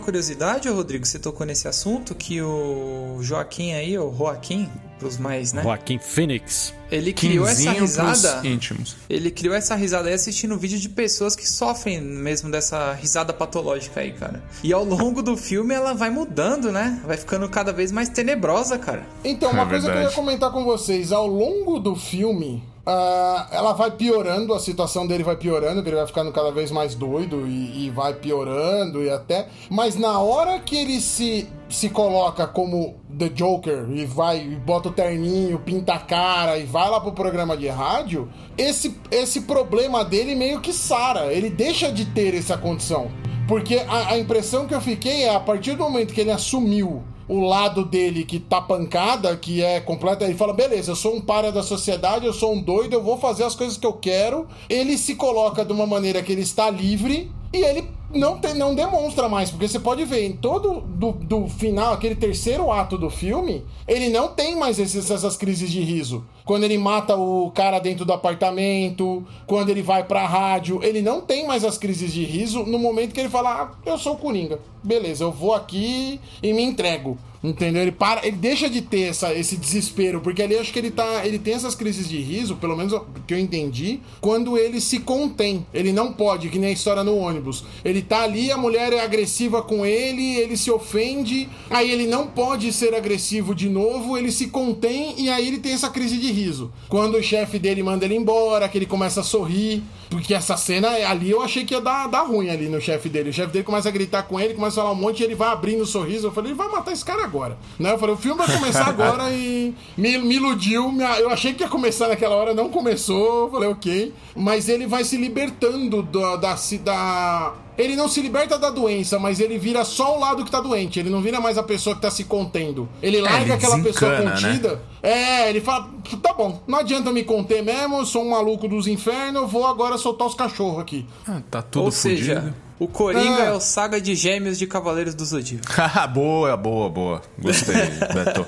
curiosidade, Rodrigo, você tocou nesse assunto, que o Joaquim aí, o Joaquim, pros mais, né? Joaquim Phoenix. Ele criou essa risada. íntimos. Ele criou essa risada aí assistindo vídeo de pessoas que sofrem mesmo dessa risada patológica aí, cara. E ao longo do filme ela vai mudando, né? Vai ficando cada vez mais tenebrosa, cara. Então, uma É coisa que eu ia comentar com vocês, ao longo do filme, ah, ela vai piorando, a situação dele vai piorando, ele vai ficando cada vez mais doido e, e vai piorando e até. Mas na hora que ele se, se coloca como The Joker e vai e bota o terninho, pinta a cara e vai lá pro programa de rádio, esse, esse problema dele meio que sara. Ele deixa de ter essa condição. Porque a, a impressão que eu fiquei é a partir do momento que ele assumiu o lado dele que tá pancada, que é completa, ele fala: beleza, eu sou um para da sociedade, eu sou um doido, eu vou fazer as coisas que eu quero. Ele se coloca de uma maneira que ele está livre e ele não, tem, não demonstra mais, porque você pode ver em todo do, do final, aquele terceiro ato do filme, ele não tem mais esses- essas crises de riso. Quando ele mata o cara dentro do apartamento, quando ele vai pra rádio, ele não tem mais as crises de riso no momento que ele fala: ah, eu sou o Coringa. Beleza, eu vou aqui e me entrego. Entendeu? Ele para, ele deixa de ter essa, esse desespero, porque ali acho que ele tá, ele tem essas crises de riso, pelo menos que eu entendi, quando ele se contém. Ele não pode, que nem a história no ônibus. Ele tá ali, a mulher é agressiva com ele, ele se ofende, aí ele não pode ser agressivo de novo, ele se contém e aí ele tem essa crise de riso. Quando o chefe dele manda ele embora, que ele começa a sorrir, porque essa cena ali eu achei que ia dar, dar ruim ali no chefe dele. O chefe dele começa a gritar com ele, começa a falar um monte e ele vai abrindo o sorriso. Eu falei, ele vai matar esse cara agora. Né? Eu falei, o filme vai começar agora e me, me iludiu. Me, eu achei que ia começar naquela hora, não começou. Eu falei, ok. Mas ele vai se libertando da, da, da ele não se liberta da doença, mas ele vira só o lado que tá doente. Ele não vira mais a pessoa que tá se contendo. Ele é, larga ele aquela pessoa né? contida. Né? É, ele fala: tá bom, não adianta me conter mesmo, eu sou um maluco dos infernos, eu vou agora soltar os cachorros aqui. Ah, tá tudo Ou fudido. seja, o Coringa é. é o saga de gêmeos de Cavaleiros do Zodíaco. boa, boa, boa. Gostei, Beto.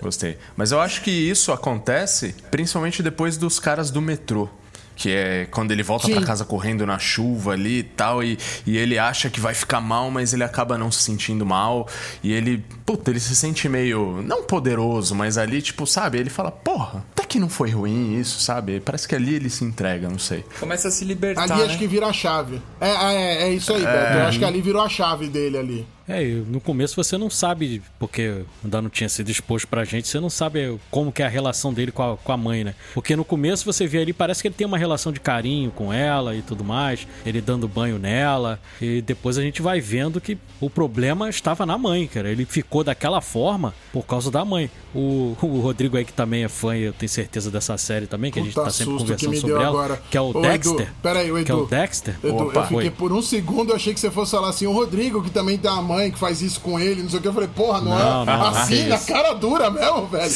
Gostei. Mas eu acho que isso acontece principalmente depois dos caras do metrô que é quando ele volta para casa correndo na chuva ali e tal, e, e ele acha que vai ficar mal, mas ele acaba não se sentindo mal, e ele, puta, ele se sente meio, não poderoso, mas ali, tipo, sabe, ele fala, porra, até que não foi ruim isso, sabe? Parece que ali ele se entrega, não sei. Começa a se libertar, Ali né? acho que vira a chave. É, é, é isso aí, é... Beto, eu acho que ali virou a chave dele ali. É, no começo você não sabe, porque ainda não tinha sido exposto pra gente, você não sabe como que é a relação dele com a, com a mãe, né? Porque no começo você vê ali, parece que ele tem uma relação de carinho com ela e tudo mais, ele dando banho nela, e depois a gente vai vendo que o problema estava na mãe, cara. Ele ficou daquela forma por causa da mãe. O, o Rodrigo aí, que também é fã, eu tenho certeza dessa série também, que Puta a gente tá sempre conversando sobre ela, agora. que é o Ô, Dexter. Edu, peraí, o Edu. Que é o Dexter. Edu, Opa, eu fiquei foi. por um segundo, eu achei que você fosse falar assim, o Rodrigo, que também tem a mãe mãe que faz isso com ele, não sei o que. Eu falei, porra, não, não é não, assim, é na cara dura mesmo, velho.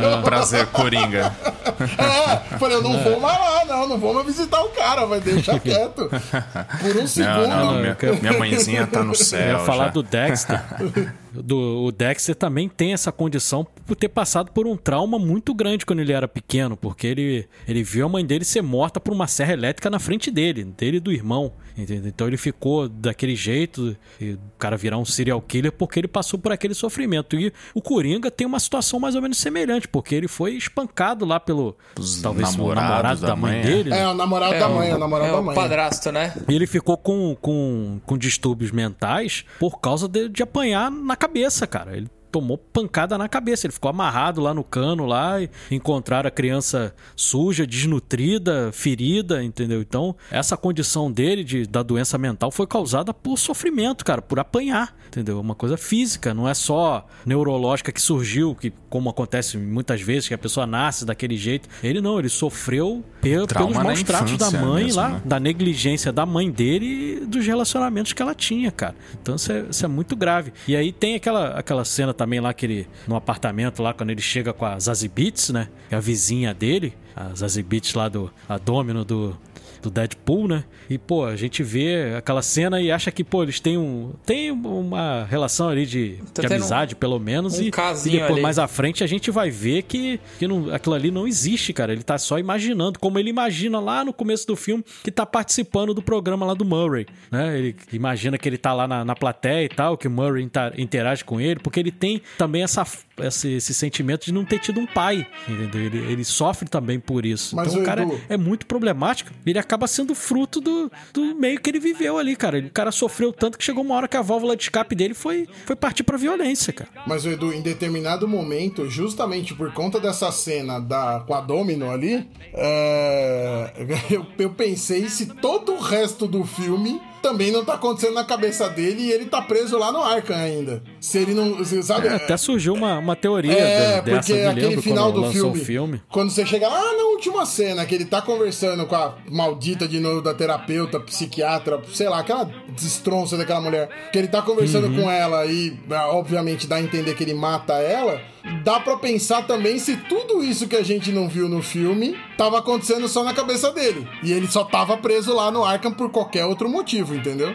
Não, prazer, Coringa. É, falei, eu não vou mais lá, não, não vou mais visitar o cara, vai deixar quieto. Por um segundo. Não, minha, minha mãezinha tá no céu. Eu ia falar já. do Dexter. do, o Dexter também tem essa condição por ter passado por um trauma muito grande quando ele era pequeno, porque ele, ele viu a mãe dele ser morta por uma serra elétrica na frente dele, dele e do irmão. Entendeu? Então ele ficou daquele jeito, o cara virar um serial killer porque ele passou por aquele sofrimento. E o Coringa tem uma situação mais ou menos semelhante, porque ele foi espancado lá pelo Os talvez o namorado da, da mãe, mãe dele. Né? É, o namorado é, da mãe, o, o namorado é da mãe. O padrasto, né? E ele ficou com, com, com distúrbios mentais por causa de, de apanhar na cabeça, cara. Ele tomou pancada na cabeça. Ele ficou amarrado lá no cano lá e encontraram a criança suja, desnutrida, ferida, entendeu? Então, essa condição dele de, da doença mental foi causada por sofrimento, cara, por apanhar, entendeu? Uma coisa física, não é só neurológica que surgiu, que como acontece muitas vezes que a pessoa nasce daquele jeito. Ele não, ele sofreu pe pelos maus tratos da mãe mesmo, lá, né? da negligência da mãe dele e dos relacionamentos que ela tinha, cara. Então isso é, isso é muito grave. E aí tem aquela, aquela cena também lá que ele, no apartamento lá, quando ele chega com a Zazie Beats, né? Que é a vizinha dele, a Zazie Beats lá do a Domino do do Deadpool, né? E, pô, a gente vê aquela cena e acha que, pô, eles têm um. Tem uma relação ali de, de amizade, um, pelo menos. Um e, e depois, ali. mais à frente, a gente vai ver que, que não, aquilo ali não existe, cara. Ele tá só imaginando, como ele imagina lá no começo do filme, que tá participando do programa lá do Murray, né? Ele imagina que ele tá lá na, na plateia e tal, que o Murray interage com ele, porque ele tem também essa esse, esse, sentimento de não ter tido um pai, entendeu? Ele, ele sofre também por isso. Mas, então o cara Edu... é, muito problemático. Ele acaba sendo fruto do, do meio que ele viveu ali, cara. O cara sofreu tanto que chegou uma hora que a válvula de escape dele foi, foi partir pra violência, cara. Mas, Edu, em determinado momento, justamente por conta dessa cena da, com a Domino ali, é... eu, eu pensei se todo o resto do filme também não tá acontecendo na cabeça dele e ele tá preso lá no Arkham ainda. Se ele não. Sabe? É, até surgiu uma, uma teoria é, dessa, porque aquele final do filme, filme, Quando você chega lá na última cena, que ele tá conversando com a maldita de novo da terapeuta, psiquiatra, sei lá, aquela destronça daquela mulher. Que ele tá conversando uhum. com ela e, obviamente, dá a entender que ele mata ela dá para pensar também se tudo isso que a gente não viu no filme tava acontecendo só na cabeça dele. E ele só tava preso lá no Arkham por qualquer outro motivo, entendeu?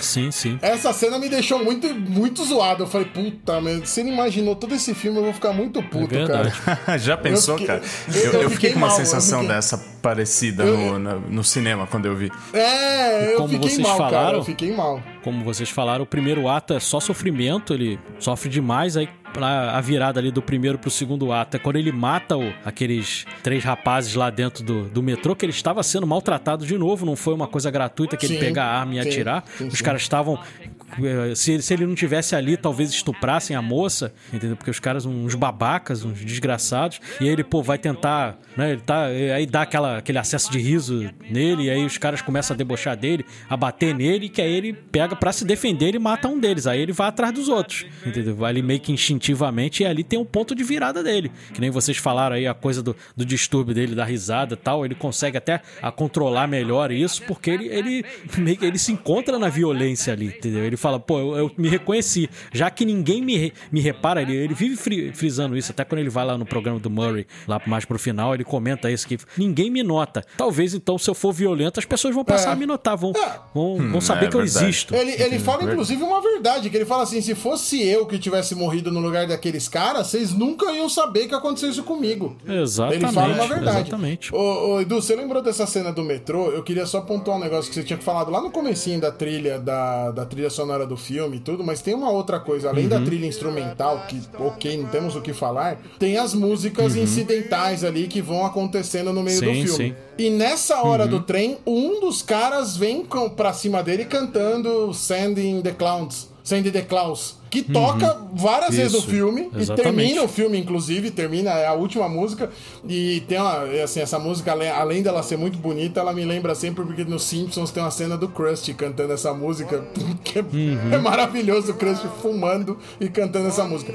Sim, sim. Essa cena me deixou muito, muito zoado. Eu falei, puta, mas se ele imaginou todo esse filme, eu vou ficar muito puto, é cara. Já pensou, eu fiquei, cara? Eu, eu, eu fiquei com uma mal, sensação fiquei... dessa parecida no, na- no cinema quando eu vi. É, eu Como fiquei vocês mal, cara. falaram- Eu fiquei mal. Como vocês falaram, o primeiro ato é só sofrimento, ele sofre demais, aí a virada ali do primeiro pro segundo ato é quando ele mata o- aqueles três rapazes lá dentro do, do metrô, que ele estava sendo maltratado de novo, não foi uma coisa gratuita que ele Sim, pegar a arma e sim, atirar. sim, Os caras estavam. Eh, Se, se ele não tivesse ali, talvez estuprassem a moça, entendeu? Porque os caras, uns babacas, uns desgraçados. E aí ele, pô, vai tentar, né? Ele tá. Aí dá aquela, aquele acesso de riso nele, e aí os caras começam a debochar dele, a bater nele, que aí ele pega pra se defender e mata um deles. Aí ele vai atrás dos outros, entendeu? Vai ali meio que instintivamente, e ali tem um ponto de virada dele. Que nem vocês falaram aí, a coisa do, do distúrbio dele, da risada e tal. Ele consegue até a controlar melhor isso, porque ele, ele, meio que ele se encontra na violência ali, entendeu? Ele fala, pô, eu, eu me reconheci. Já que ninguém me, me repara, ele, ele vive fri- frisando isso, até quando ele vai lá no programa do Murray, lá mais pro final, ele comenta isso, que ninguém me nota. Talvez, então, se eu for violento, as pessoas vão passar É. a me notar, vão, É. vão, vão saber é que eu existo. Ele, ele fala, inclusive, uma verdade, que ele fala assim, se fosse eu que tivesse morrido no lugar daqueles caras, vocês nunca iam saber que aconteceu isso comigo. Exatamente. Ele fala uma verdade. Exatamente. Ô, ô, Edu, você lembrou dessa cena do metrô? Eu queria só pontuar um negócio que você tinha falado lá no comecinho da trilha, da, da trilha sonora do filme e tudo, mas tem uma outra coisa, além Uhum. da trilha instrumental, que, ok, não temos o que falar, tem as músicas incidentais ali que vão acontecendo no meio Sim, do filme. sim. E nessa hora Uhum. do trem, um dos caras vem com, pra cima dele cantando Sending the Clowns. Sending the Clowns. Que toca várias vezes no Uhum. Isso, filme. E exatamente. termina o filme, inclusive. Termina, é a última música. E tem uma. Assim, essa música, além- além dela ser muito bonita, ela me lembra sempre porque nos Simpsons tem uma cena do Krusty cantando essa música. Que é, Uhum. é maravilhoso o Krusty fumando e cantando essa música.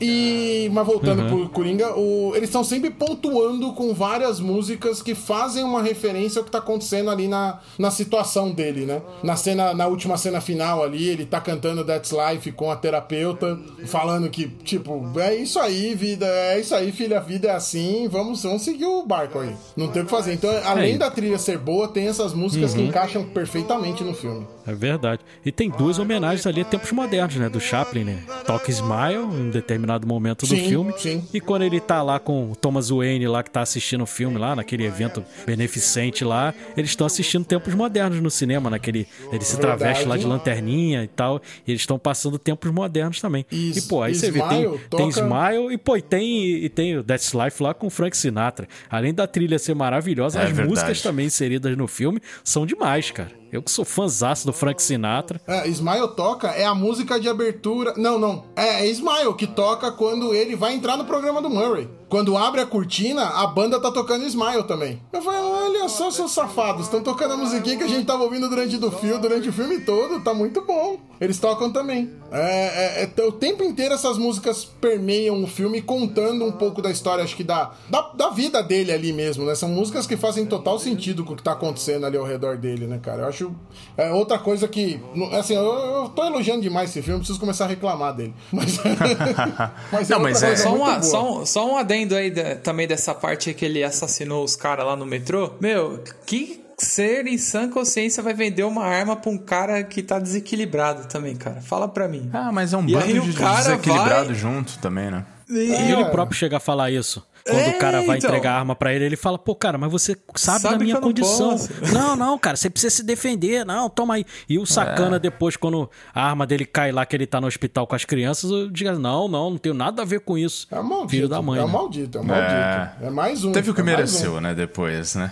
E. Mas voltando Uhum. pro Coringa, o- eles estão sempre pontuando com várias músicas que fazem uma referência ao que tá acontecendo ali na, na situação dele, né? Na cena, na última cena final ali, ele tá cantando That's Life com a terapeuta, falando que, tipo, é isso aí, vida, é isso aí, filha, a vida é assim, vamos, vamos seguir o barco aí. Não tem o que fazer. Então, além É. da trilha ser boa, tem essas músicas que encaixam perfeitamente no filme. É verdade. E tem duas homenagens ali a tempos modernos, né? Do Chaplin, né? Talk Smile, em determinado momento do Sim, filme. sim. E quando ele tá lá com o Thomas Wayne lá, que tá assistindo o filme lá, naquele evento beneficente lá, eles estão assistindo tempos modernos no cinema, naquele. Ele se traveste lá de lanterninha e tal. E eles estão passando tempos modernos também. E- E, pô, aí e você vê, tem, Smile tem toca- Smile e, pô, e tem, e tem o That's Life lá com o Frank Sinatra. Além da trilha ser maravilhosa, É as verdade. músicas também inseridas no filme são demais, cara. Eu que sou fãzaço do Frank Sinatra. É, Smile toca é a música de abertura. Não, não. É, é Smile que toca quando ele vai entrar no programa do Murray. Quando abre a cortina, a banda tá tocando Smile também. Eu falei, olha só, seus safados, estão tocando a musiquinha que a gente tava ouvindo durante, do filme, durante o filme todo, tá muito bom. Eles tocam também. É, é, é, o tempo inteiro essas músicas permeiam o filme, contando um pouco da história, acho que da, da, da vida dele ali mesmo, né? São músicas que fazem total sentido com o que tá acontecendo ali ao redor dele, né, cara? Eu acho. É outra coisa que. Assim, eu, eu tô elogiando demais esse filme, preciso começar a reclamar dele. Mas. mas Não, outra mas é- Só, uma, só, um, só um adendo aí da- também dessa parte que ele assassinou os caras lá no metrô. Meu, que ser em sã consciência vai vender uma arma pra um cara que tá desequilibrado também, cara? Fala pra mim. Ah, mas é um E bando de cara desequilibrado vai- junto também, né? E ele próprio chega a falar isso. Quando É, o cara vai então. entregar a arma pra ele, ele fala: Pô, cara, mas você sabe, Sabe da minha não condição. posso." Não, não, cara, você precisa se defender. Não, toma aí. E o sacana, depois, quando a arma dele cai lá, que ele tá no hospital com as crianças, eu digo: Não, não, não tenho nada a ver com isso. É um maldito. Filho da mãe. É um né? maldito, é um maldito. É, mais um. Teve o que é mereceu, um. né? Depois, né?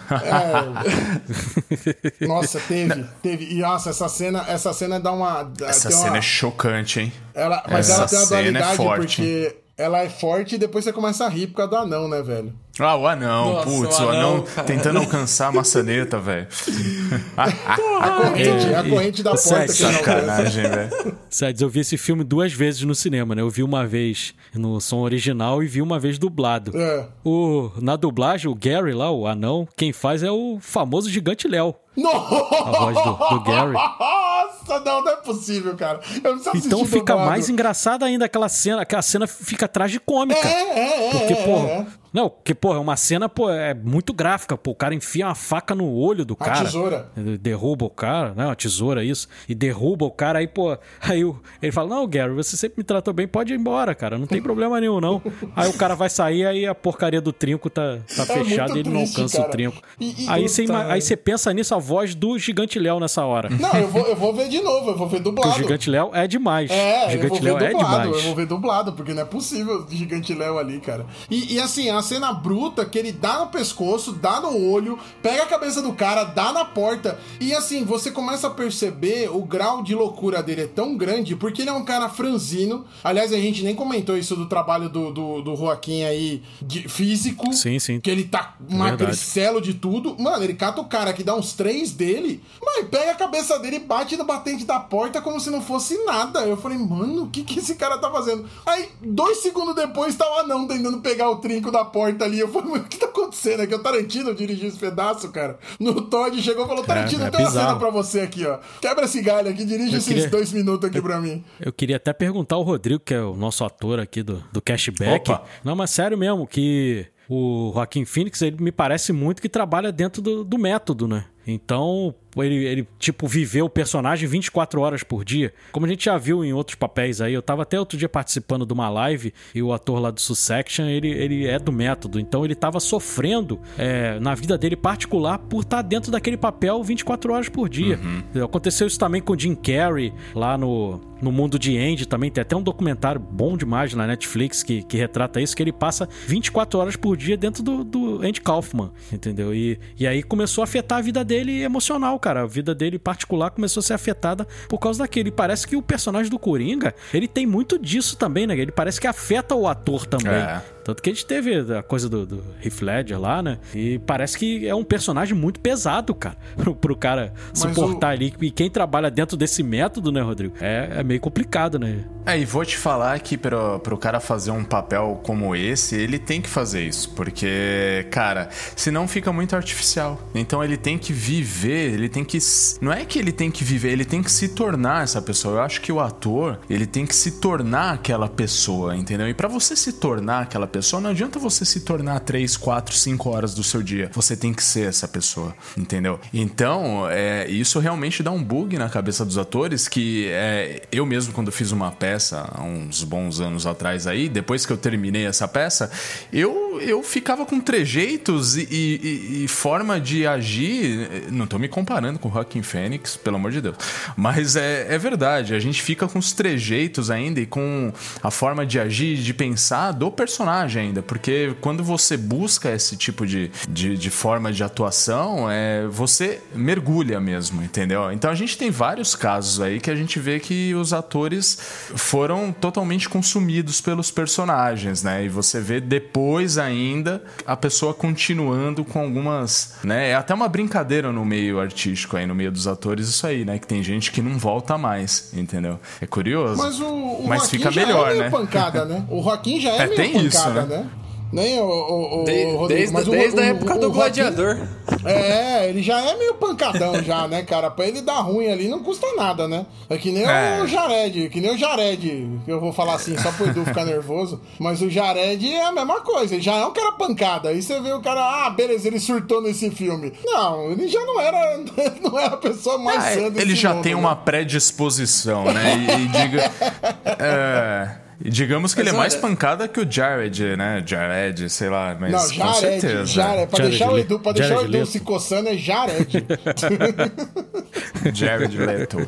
É. Nossa, teve, teve. E nossa, essa cena, essa cena dá uma. Essa tem uma- cena é chocante, hein? ela, mas essa ela tem uma cena é dualidade forte, porque ela é forte e depois você começa a rir por causa do anão, né, velho? Ah, o anão, Nossa, putz, o o anão, anão, cara. tentando alcançar a maçaneta, velho. A corrente, a corrente da É, porta que sério, não alcança. Sacanagem, velho. Sério, eu vi esse filme duas vezes no cinema, né? Eu vi uma vez no som original e vi uma vez dublado. É. O, na dublagem, o Gary lá, o anão, quem faz é o famoso gigante Léo. A voz do, do Gary. Nossa, não, não é possível, cara. Eu preciso Então fica dublado. mais engraçada ainda aquela cena, aquela cena fica tragicômica. É, é, é. Porque, é, pô, é. Não, que, pô, é uma cena, pô, é muito gráfica, pô. O cara enfia uma faca no olho do A cara. tesoura. Derruba o cara, né? Uma tesoura, isso. E derruba o cara, aí, pô. Aí o- ele fala: Não, Gary, você sempre me tratou bem, pode ir embora, cara. Não tem problema nenhum, não. Aí o cara vai sair, aí a porcaria do trinco tá, tá É fechada e ele não triste, alcança cara. o trinco. E- e- aí, você aí você pensa nisso, a voz do Gigante Léo nessa hora. Não, eu vou, eu vou ver de novo, eu vou ver Porque o dublado. Gigante Léo é demais. É, o eu Gigante vou ver Léo é dublado, demais. eu vou ver dublado, porque não é possível o Gigante Léo ali, cara. E, e assim, é uma cena bruta que ele dá no pescoço, dá no olho, pega a cabeça do cara, dá na porta. E assim, você começa a perceber o grau de loucura dele é tão grande, porque ele é um cara franzino. Aliás, a gente nem comentou isso do trabalho do, do, do Joaquim aí, de físico. Sim, sim. Que ele tá magricelo de tudo. Mano, ele cata o cara que dá uns três dele, mas pega a cabeça dele e bate no batente da porta como se não fosse nada. Eu falei, mano, o que que esse cara tá fazendo? Aí, dois segundos depois, tá o anão tentando pegar o trinco da porta ali. Eu falei, o que tá acontecendo? É que o Tarantino dirigiu esse pedaço, cara. No Todd chegou e falou, Tarantino, é tem uma bizarro. cena pra você aqui, ó. Quebra esse galho aqui, dirige Eu esses queria- dois minutos aqui pra mim. Eu queria até perguntar ao Rodrigo, que é o nosso ator aqui do, do Cashback. Opa. Não, mas sério mesmo, que o Joaquim Phoenix, ele me parece muito que trabalha dentro do, do método, né? Então, ele, ele, tipo, viveu o personagem 24 horas por dia. Como a gente já viu em outros papéis aí. Eu tava até outro dia participando de uma live e o ator lá do Sussection, ele, ele é do método. Então, ele tava sofrendo é, na vida dele particular por estar dentro daquele papel 24 horas por dia. Aconteceu isso também com o Jim Carrey lá no, no mundo de Andy também. Tem até um documentário bom demais na Netflix que, que retrata isso, que ele passa 24 horas por dia dentro do, do Andy Kaufman, entendeu? E, e aí começou a afetar a vida dele emocional, cara. A vida dele particular começou a ser afetada por causa daquele. Parece que o personagem do Coringa, ele tem muito disso também, né? Ele parece que afeta o ator também. É. Tanto que a gente teve a coisa do, do Heath Ledger lá, né? E parece que é um personagem muito pesado, cara. Pro, pro cara suportar ali. E quem trabalha dentro desse método, né, Rodrigo? É, é meio complicado, né? É, e vou te falar que pro, pro cara fazer um papel como esse, ele tem que fazer isso. Porque, cara, senão fica muito artificial. Então ele tem que viver, ele tem que. Não é que ele tem que viver, ele tem que se tornar essa pessoa. Eu acho que o ator, ele tem que se tornar aquela pessoa, entendeu? E pra você se tornar aquela pessoa, não adianta você se tornar 3, 4, 5 horas do seu dia. Você tem que ser essa pessoa, entendeu? Então, é, isso realmente dá um bug na cabeça dos atores que é, eu mesmo, quando fiz uma peça há uns bons anos atrás aí, depois que eu terminei essa peça, eu, eu ficava com trejeitos e, e- e forma de agir. Não tô me comparando com o Joaquin Fênix, pelo amor de Deus. Mas é, é verdade, a gente fica com os trejeitos ainda e com a forma de agir, de pensar do personagem ainda. Porque quando você busca esse tipo de, de, de forma de atuação, é, você mergulha mesmo, entendeu? Então a gente tem vários casos aí que a gente vê que os atores foram totalmente consumidos pelos personagens, né? E você vê depois ainda a pessoa continuando com algumas, né? É até uma brincadeira no meio artístico aí, no meio dos atores, isso aí, né? Que tem gente que não volta mais, entendeu? É curioso. Mas o, o Mas Joaquim fica já melhor, é meio né? pancada, né? O Joaquim já é, É, meio tem pancada, isso, né? né? Nem o, o, o De- Rodrigo, desde mas o- desde o- a época o do Joaquim- Gladiador. É, ele já é meio pancadão já, né, cara? Pra ele dar ruim ali não custa nada, né? É que nem É. o Jared, que nem o Jared, que eu vou falar assim só pro Edu ficar nervoso, mas o Jared é a mesma coisa, ele já é um cara pancada. Aí você vê o cara, ah, beleza, ele surtou nesse filme. Não, ele já não era, não era a pessoa mais Ah, sã desse ele já mundo, tem né? uma predisposição, né? E, e diga, é, digamos que Mas ele é mais olha- pancada que o Jared, né? Jared, sei lá, mas Não, com Jared, certeza. Jared, pra Jared deixar o. Edu, pra deixar o Jared Edu Leto. se coçando é Jared. Jared Leto.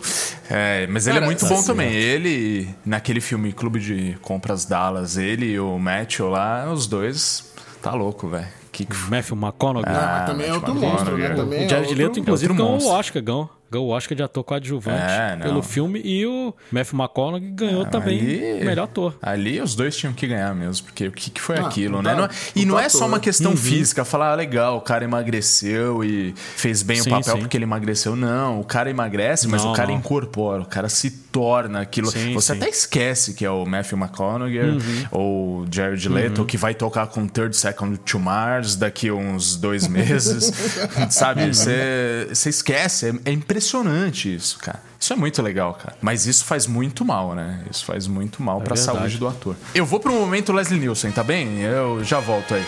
É, mas ele é Cara, muito bom assim, também. Ele, naquele filme Clube de Compras Dallas, ele e o Matthew lá, os dois, tá louco, velho. Que Matthew McConaughey. Não, mas também é outro monstro, né? Também é o Jared outro- Leto, inclusive, outro ganhou o monstro. Oscar, ganhou. Ganhou o Oscar de ator coadjuvante É, pelo filme e o Matthew McConaughey ganhou também ali- melhor ator. Ali os dois tinham que ganhar mesmo, porque o que, que foi Ah, aquilo, puta- né? Não é- e não é só uma questão Uhum. física, falar, ah, legal, o cara emagreceu e fez bem Sim, o papel sim. porque ele emagreceu. Não, o cara emagrece, mas Não, o cara não. incorpora, o cara se torna aquilo. Sim, Você sim. até esquece que é o Matthew McConaughey Uhum. ou o Jared Leto que vai tocar com Third Second to Mars daqui a uns dois meses, sabe? Você você esquece, é, é impressionante isso, cara. Isso é muito legal, cara. Mas isso faz muito mal, né? Isso faz muito mal pra verdade. saúde do ator. Eu vou pro momento Leslie Nielsen, tá bem? Eu já volto aí.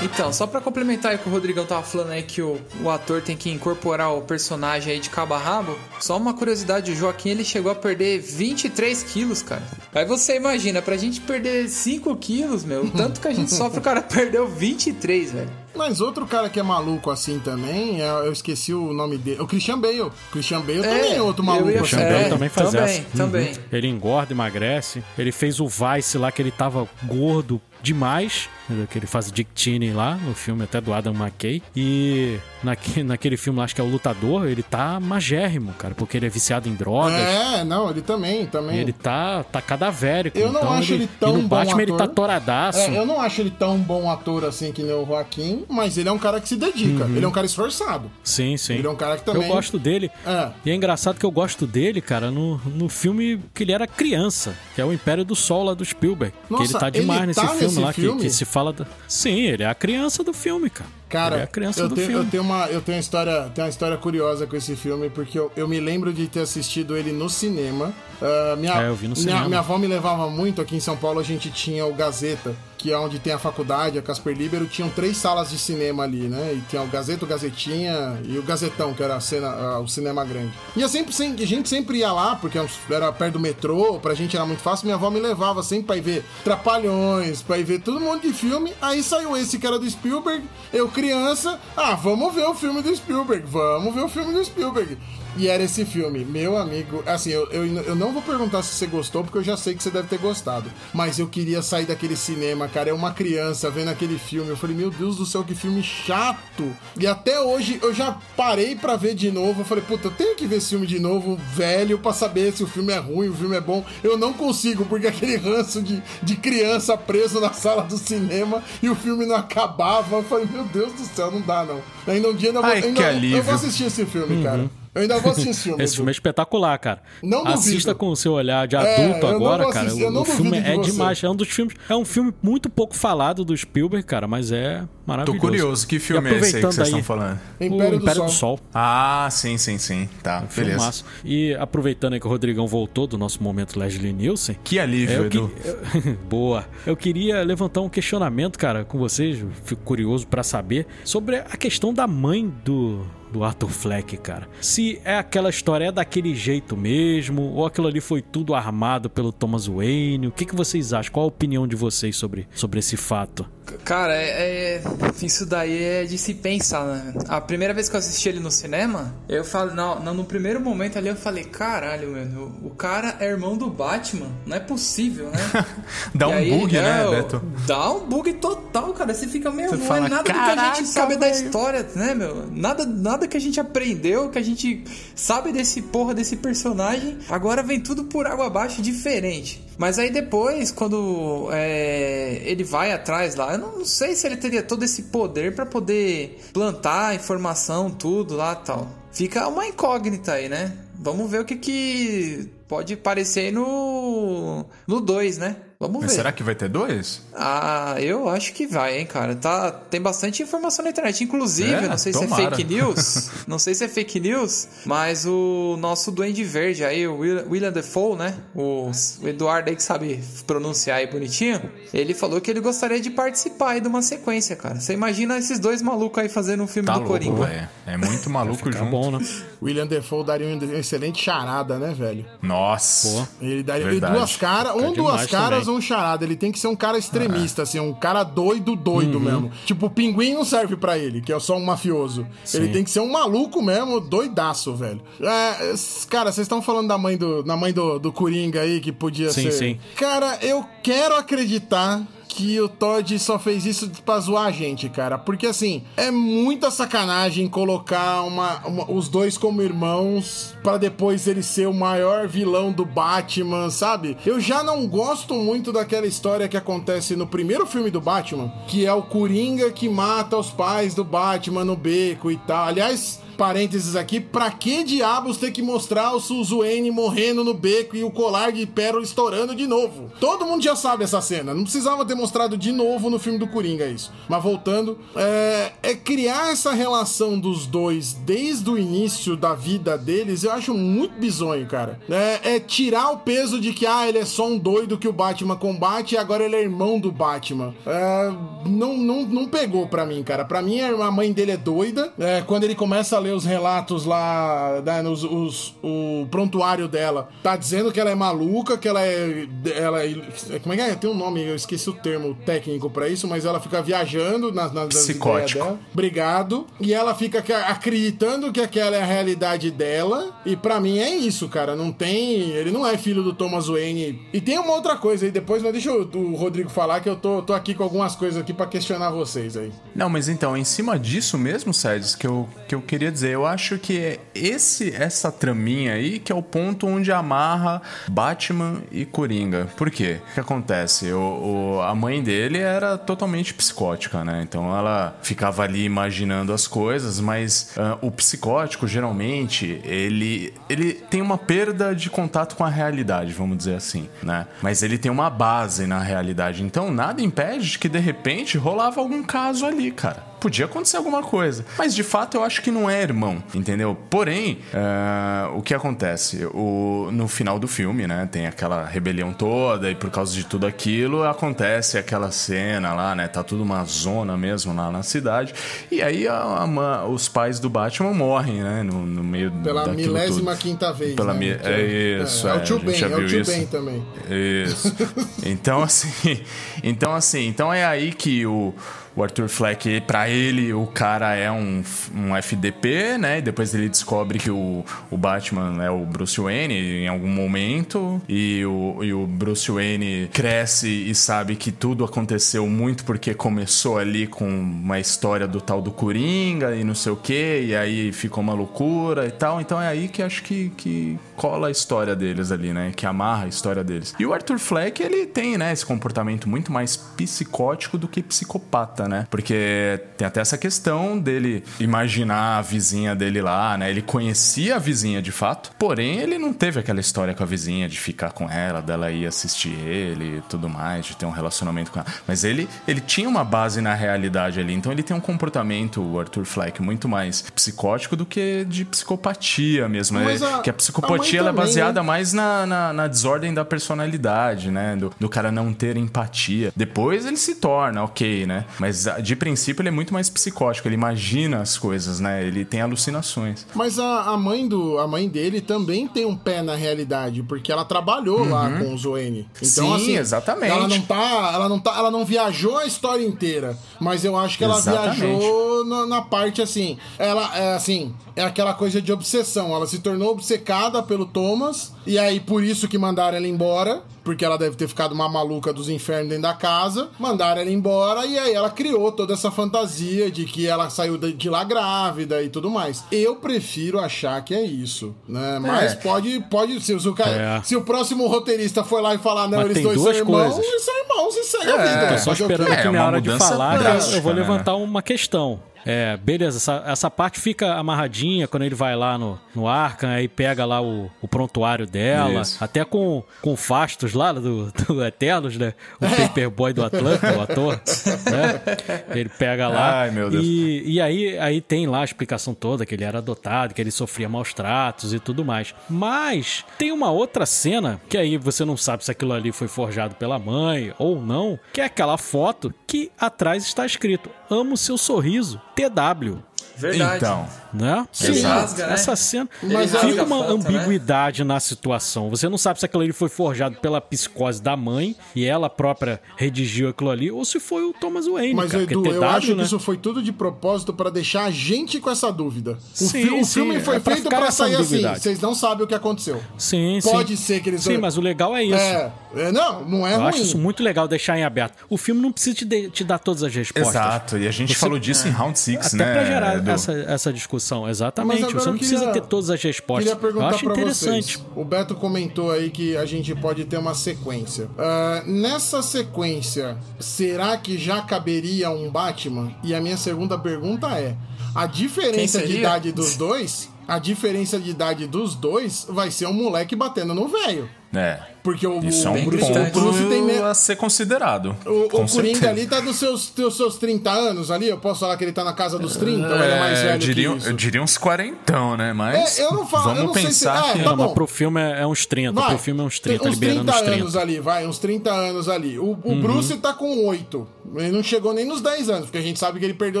Então, só pra complementar aí o que o Rodrigão tava falando aí que o, o ator tem que incorporar o personagem aí de cabo a rabo, só uma curiosidade, o Joaquim ele chegou a perder 23 quilos, cara. Aí você imagina, pra gente perder 5 quilos, meu, o tanto que a gente sofre, o cara perdeu 23, velho. Mas outro cara que é maluco assim também, é- eu esqueci o nome dele. O Christian Bale. Christian Bale também é outro maluco ia- assim. Christian Bale também faz também, essa. Uhum. Também, Ele engorda, emagrece. Ele fez o Vice lá, que ele tava gordo demais. Que ele faz Dick Cheney lá, no filme até do Adam McKay. E naque, naquele filme lá, acho que é o Lutador, ele tá magérrimo, cara, porque ele é viciado em drogas. É, não, ele também, também. ele tá, tá cadavérico. Eu não então acho ele tão E no bom Batman ele ator. tá toradaço. É, eu não acho ele tão bom ator assim que nem o Joaquim, mas ele é um cara que se dedica. Ele é um cara esforçado. Sim, sim. Ele é um cara que também- Eu gosto dele. É. E é engraçado que eu gosto dele, cara, no, no filme que ele era criança, que é o Império do Sol lá do Spielberg. que Nossa, ele tá demais ele nesse tá filme nesse lá, que- filme? Que, se fala. Da... Sim, ele é a criança do filme, cara. Cara, ele é a criança eu, do tenho, filme. eu tenho uma, eu tenho uma história, tenho uma história curiosa com esse filme, porque eu, eu me lembro de ter assistido ele no cinema. Ah, minha, É, eu vi no minha, cinema. minha avó me levava muito aqui em São Paulo, a gente tinha o Gazeta, que é onde tem a faculdade, a Casper Libero, tinham três salas de cinema ali, né? E tinha o Gazeta, o Gazetinha e o Gazetão, que era a cena, ah, o cinema grande. E eu sempre, sempre- a gente sempre ia lá, porque era perto do metrô, pra gente era muito fácil, minha avó me levava sempre pra ir ver Trapalhões, pra ir ver todo mundo de filme. Aí saiu esse que era do Spielberg, eu criança, ah, vamos ver o filme do Spielberg, vamos ver o filme do Spielberg. E era esse filme, meu amigo. Assim, eu, eu, eu não vou perguntar se você gostou, porque eu já sei que você deve ter gostado. Mas eu queria sair daquele cinema, cara. É uma criança vendo aquele filme. Eu falei, meu Deus do céu, que filme chato. E até hoje eu já parei pra ver de novo. Eu falei, puta, eu tenho que ver esse filme de novo, velho, pra saber se o filme é ruim, o filme é bom. Eu não consigo, porque aquele ranço de, de criança preso na sala do cinema e o filme não acabava. Eu falei, meu Deus do céu, não dá não. Ainda um dia eu ainda vou, Ai, ainda- eu vou assistir esse filme, cara. Eu ainda vou assistir esse filme. Esse Edu. filme é espetacular, cara. Não duvido. Assista com o seu olhar de É, adulto não agora, cara. assistir, O, filme é você. demais. É um dos filmes. É um filme muito pouco falado do Spielberg, cara, mas é Tô maravilhoso. curioso, que filme é esse aí que vocês estão aí, falando? Império o do Império Sol. do Sol. Ah, sim, sim, sim. Tá, beleza. Filmaço. E aproveitando aí que o Rodrigão voltou do nosso momento Leslie Nielsen. Que alívio, é, eu Edu. que- Boa. Eu queria levantar um questionamento, cara, com vocês. Fico curioso pra saber sobre a questão da mãe do, do Arthur Fleck, cara. Se é aquela história é daquele jeito mesmo, ou aquilo ali foi tudo armado pelo Thomas Wayne. O que, que vocês acham? Qual a opinião de vocês sobre, sobre esse fato? Cara, é, é- isso daí é de se pensar, né? A primeira vez que eu assisti ele no cinema, eu falei, não, não, no primeiro momento ali eu falei, caralho, mano, o cara é irmão do Batman, não é possível, né? Dá E um aí, bug, né, é, Beto? Dá um bug total, cara. Você fica meio. Você não fala, é nada do que a "Caraca, gente sabe da velho." história, né, meu? Nada, nada que a gente aprendeu, que a gente sabe desse porra desse personagem. Agora vem tudo por água abaixo diferente. Mas aí depois, quando é, ele vai atrás lá, eu não sei se ele teria todo esse poder pra poder plantar informação, tudo lá tal. Fica uma incógnita aí, né? Vamos ver o que, que pode aparecer aí no. no 2, né? Vamos Mas ver. será que vai ter dois? Ah, eu acho que vai, hein, cara. Tá, tem bastante informação na internet. Inclusive, É? não sei se é Tomara. fake news. não sei se é fake news, mas o nosso Duende Verde aí, o Will- William Defoe, né? O, o Eduardo aí que sabe pronunciar aí bonitinho. Ele falou que ele gostaria de participar aí de uma sequência, cara. Você imagina esses dois malucos aí fazendo um filme Tá do louco, Coringa. velho. É muito maluco junto. bom, né? William Defoe daria um excelente charada, né, velho? Nossa. Ele daria Verdade. duas caras, um duas caras também. um charada. Ele tem que ser um cara extremista, assim, um cara doido, Uhum. doido mesmo. Tipo, o pinguim não serve pra ele, que é só um mafioso. Ele tem que ser um maluco mesmo, doidaço, velho. É, cara, vocês estão falando da mãe do, da mãe do, do Coringa aí, que podia Sim, ser. sim. Cara, eu quero acreditar que o Todd só fez isso pra zoar a gente, cara. Porque, assim, é muita sacanagem colocar uma, uma- os dois como irmãos pra depois ele ser o maior vilão do Batman, sabe? Eu já não gosto muito daquela história que acontece no primeiro filme do Batman, que é o Coringa que mata os pais do Batman no beco e tal. Aliás, parênteses aqui, pra que diabos ter que mostrar o Suzuene morrendo no beco e o colar de pérola estourando de novo? Todo mundo já sabe essa cena, não precisava ter mostrado de novo no filme do Coringa isso. Mas voltando, é, é criar essa relação dos dois desde o início da vida deles, eu acho muito bizonho, cara. É, é tirar o peso de que, ah, ele é só um doido que o Batman combate e agora ele é irmão do Batman. É, não, não, não pegou pra mim, cara. Pra mim, a mãe dele é doida. É, quando ele começa a ler os relatos lá, né, nos, os, o prontuário dela, tá dizendo que ela é maluca, que ela é. Ela é como é que é? Tem um nome, eu esqueci o termo técnico pra isso, mas ela fica viajando nas, nas ideias dela. Obrigado. E ela fica acreditando que aquela é a realidade dela. E pra mim é isso, cara. Não tem. Ele não é filho do Thomas Wayne. E tem uma outra coisa aí depois, mas deixa o, o Rodrigo falar que eu tô, tô aqui com algumas coisas aqui para questionar vocês aí. Não, mas então, em cima disso mesmo, Sedes, que eu, que eu queria dizer, eu acho que esse essa traminha aí que é o ponto onde amarra Batman e Coringa. Por quê? O que acontece? O, o, a mãe dele era totalmente psicótica, né? Então ela ficava ali imaginando as coisas, mas uh, o psicótico, geralmente, ele, ele tem uma perda de contato com a realidade, vamos dizer assim, né? Mas ele tem uma base na realidade. Então nada impede de que de repente rolava algum caso ali, cara podia acontecer alguma coisa. Mas de fato eu acho que não é irmão, entendeu? Porém, uh, o que acontece? O, no final do filme, né? Tem aquela rebelião toda e por causa de tudo aquilo acontece aquela cena lá, né? Tá tudo uma zona mesmo lá na cidade. E aí a, a, os pais do Batman morrem, né? No, no meio Pela milésima tudo. quinta vez. Pela né? mi... É isso. É, é, é o tio Ben, é o tio Ben também. Isso. então, assim. Então, assim. Então é aí que o o Arthur Fleck, para ele, o cara é um, um FDP, né? E depois ele descobre que o, o Batman é o Bruce Wayne em algum momento. E o, e o Bruce Wayne cresce e sabe que tudo aconteceu muito porque começou ali com uma história do tal do Coringa e não sei o que. E aí ficou uma loucura e tal. Então é aí que acho que, que cola a história deles ali, né? Que amarra a história deles. E o Arthur Fleck, ele tem, né? Esse comportamento muito mais psicótico do que psicopata, né? Porque tem até essa questão dele imaginar a vizinha dele lá, né? Ele conhecia a vizinha de fato, porém ele não teve aquela história com a vizinha de ficar com ela, dela ir assistir ele e tudo mais, de ter um relacionamento com ela. Mas ele, ele tinha uma base na realidade ali, então ele tem um comportamento, o Arthur Fleck, muito mais psicótico do que de psicopatia mesmo. Né? A, que a psicopatia a é baseada né? mais na, na, na, desordem da personalidade, né? Do, do cara não ter empatia. Depois ele se torna, ok, né? Mas mas de princípio ele é muito mais psicótico, ele imagina as coisas, né? Ele tem alucinações. Mas a, a mãe do a mãe dele também tem um pé na realidade, porque ela trabalhou uhum. lá com o Zoene. Então, Sim, assim, exatamente. Ela não tá, ela não tá, ela não viajou a história inteira, mas eu acho que ela exatamente. viajou na, na, parte assim, ela é assim, é aquela coisa de obsessão. Ela se tornou obcecada pelo Thomas e aí por isso que mandaram ela embora porque ela deve ter ficado uma maluca dos infernos dentro da casa, mandaram ela embora e aí ela criou toda essa fantasia de que ela saiu de lá grávida e tudo mais. Eu prefiro achar que é isso, né? Mas é. pode, pode se, se, o cara, é. se o próximo roteirista for lá e falar, não, Mas eles dois são irmãos, coisas. eles são irmãos e segue é. a vida. Tô só esperando aqui minha hora de falar, eu vou né? levantar uma questão. É, beleza, essa, essa parte fica amarradinha quando ele vai lá no, no Arkham, aí pega lá o, o prontuário dela, Isso. até com, com Fastos lá do, do Eternos, né? O Paperboy do Atlanta, o ator, né? Ele pega lá. Ai, meu Deus. E, e aí, aí tem lá a explicação toda, que ele era adotado, que ele sofria maus tratos e tudo mais. Mas tem uma outra cena, que aí você não sabe se aquilo ali foi forjado pela mãe ou não, que é aquela foto que atrás está escrito Amo seu sorriso, TW. Verdade. Então. Né? Sim. Rasga, né? Essa cena. Mas fica uma foto, né? ambiguidade né? na situação. Você não sabe se aquilo ali foi forjado pela psicose da mãe e ela própria redigiu aquilo ali, ou se foi o Thomas Wayne. Mas, cara, Edu, TW, eu acho né? que isso foi tudo de propósito para deixar a gente com essa dúvida. O, sim, fi o sim, filme foi é pra feito para sair assim. Vocês não sabem o que aconteceu. Sim, Pode sim. ser que eles. Sim, mas o legal é isso. É, é não, não é eu ruim. acho isso muito legal deixar em aberto. O filme não precisa te, te dar todas as respostas. Exato, e a gente Você, falou disso é. em Round 6, né? Até pra gerar essa, essa discussão, exatamente. Você não queria, precisa ter todas as respostas. Queria perguntar eu acho interessante. Vocês. O Beto comentou aí que a gente pode ter uma sequência. Uh, nessa sequência, será que já caberia um Batman? E a minha segunda pergunta é: A diferença de idade dos dois, a diferença de idade dos dois vai ser um moleque batendo no velho. É. Porque o, Isso é o um Bruce, ponto o Bruce tem me- a ser considerado. O, o Coringa certeza. ali tá dos seus, dos seus 30 anos ali. Eu posso falar que ele tá na casa dos 30 ou ele é mais É, velho eu, diria, que isso? eu diria uns quarentão, né? Mas É, eu não falo- vamos eu não sei se- pensar é, que... tá Não, pro filme é, é uns 30. Vai, Pro filme é uns tem 30, liberando uns 30. anos ali, vai, uns 30 anos ali. O, o Uhum. Bruce tá com 8. Ele não chegou nem nos 10 anos, porque a gente sabe que ele perdeu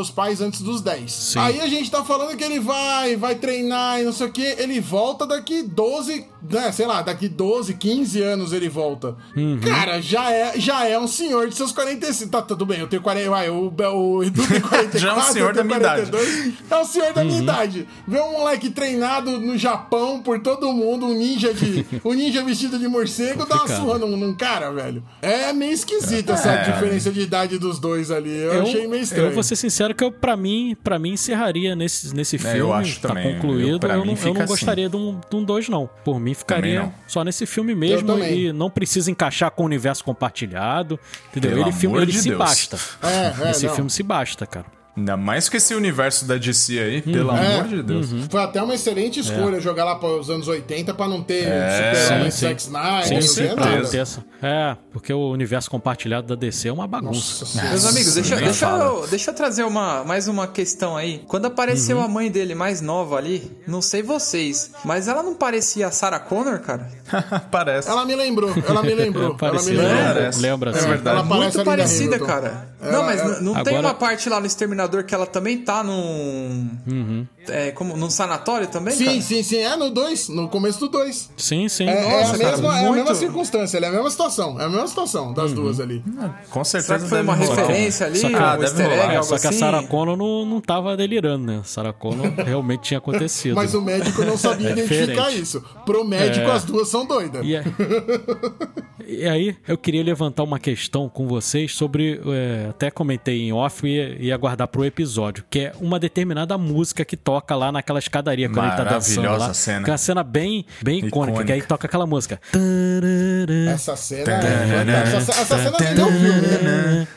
os pais antes dos 10. Sim. Aí a gente tá falando que ele vai, vai treinar e não sei o que. Ele volta daqui 12, né, sei lá, daqui 12, 15 anos ele volta. Uhum. Cara, já é, já é um senhor de seus 45. Tá, tudo bem, eu tenho 40. Vai, o, o Edu tem 44. Já é um senhor eu da minha idade. 42. É o senhor da Uhum. minha idade. Vê um moleque treinado no Japão por todo mundo, um ninja de. um ninja vestido de morcego, dá uma surra num, num cara, velho. É meio esquisita essa É. diferença de idade dos dois ali. Eu, achei meio estranho. Eu vou ser sincero que eu, pra mim, pra mim encerraria nesse, nesse filme. É, eu acho tá também. concluído. Eu- Eu, não, eu não assim. gostaria de um 2, um dois, não. Por mim, ficaria só nesse filme mesmo também. e não precisa encaixar com o universo compartilhado. Entendeu? Pelo ele filme, ele de se Deus. basta. É, é, Esse não. filme se basta, cara. Ainda mais que esse universo da DC aí, pelo É. amor de Deus. Foi até uma excelente escolha jogar lá para os anos 80 pra não ter É, Super-Homem, sim, sim. Zack Snyder, Sim, não sim, certeza. É, porque o universo compartilhado da DC é uma bagunça. Nossa Senhora. Meus amigos, deixa, deixa, eu, deixa eu trazer uma, mais uma questão aí. Quando apareceu Uhum. a mãe dele mais nova ali, não sei vocês, mas ela não parecia a Sarah Connor, cara? Parece. Ela me lembrou, ela me lembrou. ela me lembrou. lembra, Parece. lembra É assim. verdade. Ela parece Muito parecida, cara. Ela- não, mas ela- n- não tem Agora- uma parte lá no Exterminador que ela também tá num. Uhum. É, como, num sanatório também? Sim, cara? sim, sim. É no 2, no começo do 2. Sim, sim. É, é Nossa, a cara, mesma, é a muito. mesma circunstância, é a mesma situação. É a mesma situação das Uhum. duas ali. Com certeza Será que foi uma rolar. referência ali? Só que- um Ah, deve easter egg, rolar. É, algo só que a assim? Sarah Connor não, não tava delirando, né? A Sarah Connor realmente tinha acontecido. Mas o médico não sabia É identificar diferente. isso. Pro médico, É. as duas são doidas. E, é- e aí, eu queria levantar uma questão com vocês sobre. é, até comentei em off e ia guardar pro episódio, que é uma determinada música que toca lá naquela escadaria quando ele tá dançando Maravilhosa lá. cena. Que é uma cena bem, bem icônica, Icônica. que aí toca aquela música. Essa cena é. Essa, essa cena vendeu o filme, né?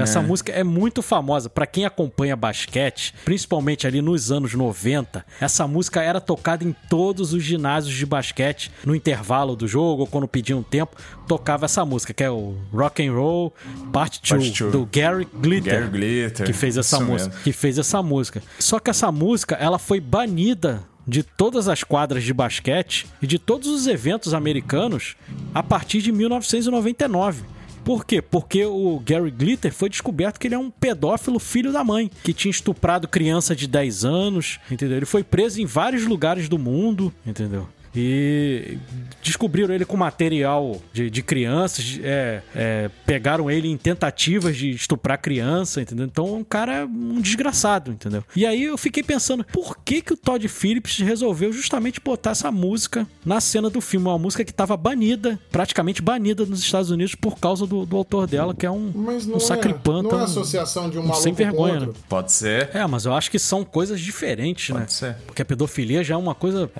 Essa música é muito famosa pra quem acompanha basquete, principalmente ali nos anos 90. Essa música era tocada em todos os ginásios de basquete no intervalo do jogo ou quando pediam tempo, tocava essa música, que é o Rock and Roll Part 2 Part Two. do Gary Glitter. Gary Glitter, que fez essa isso música, mesmo. que fez essa música. Só que essa música, ela foi banida de todas as quadras de basquete e de todos os eventos americanos a partir de 1999. Por quê? Porque o Gary Glitter foi descoberto que ele é um pedófilo filho da mãe, que tinha estuprado criança de 10 anos, entendeu? Ele foi preso em vários lugares do mundo, entendeu? E descobriram ele com material de, de crianças, é, é, pegaram ele em tentativas de estuprar criança, entendeu? Então, um cara é um desgraçado, entendeu? E aí eu fiquei pensando, por que que o Todd Phillips resolveu justamente botar essa música na cena do filme? Uma música que estava banida, praticamente banida nos Estados Unidos por causa do, do autor dela, que é um, Mas não, um sacripanta. é, não é um- associação de um um maluco sem vergonha, com né? Pode ser. É, mas eu acho que são coisas diferentes, né? Pode ser. Porque a pedofilia já é uma coisa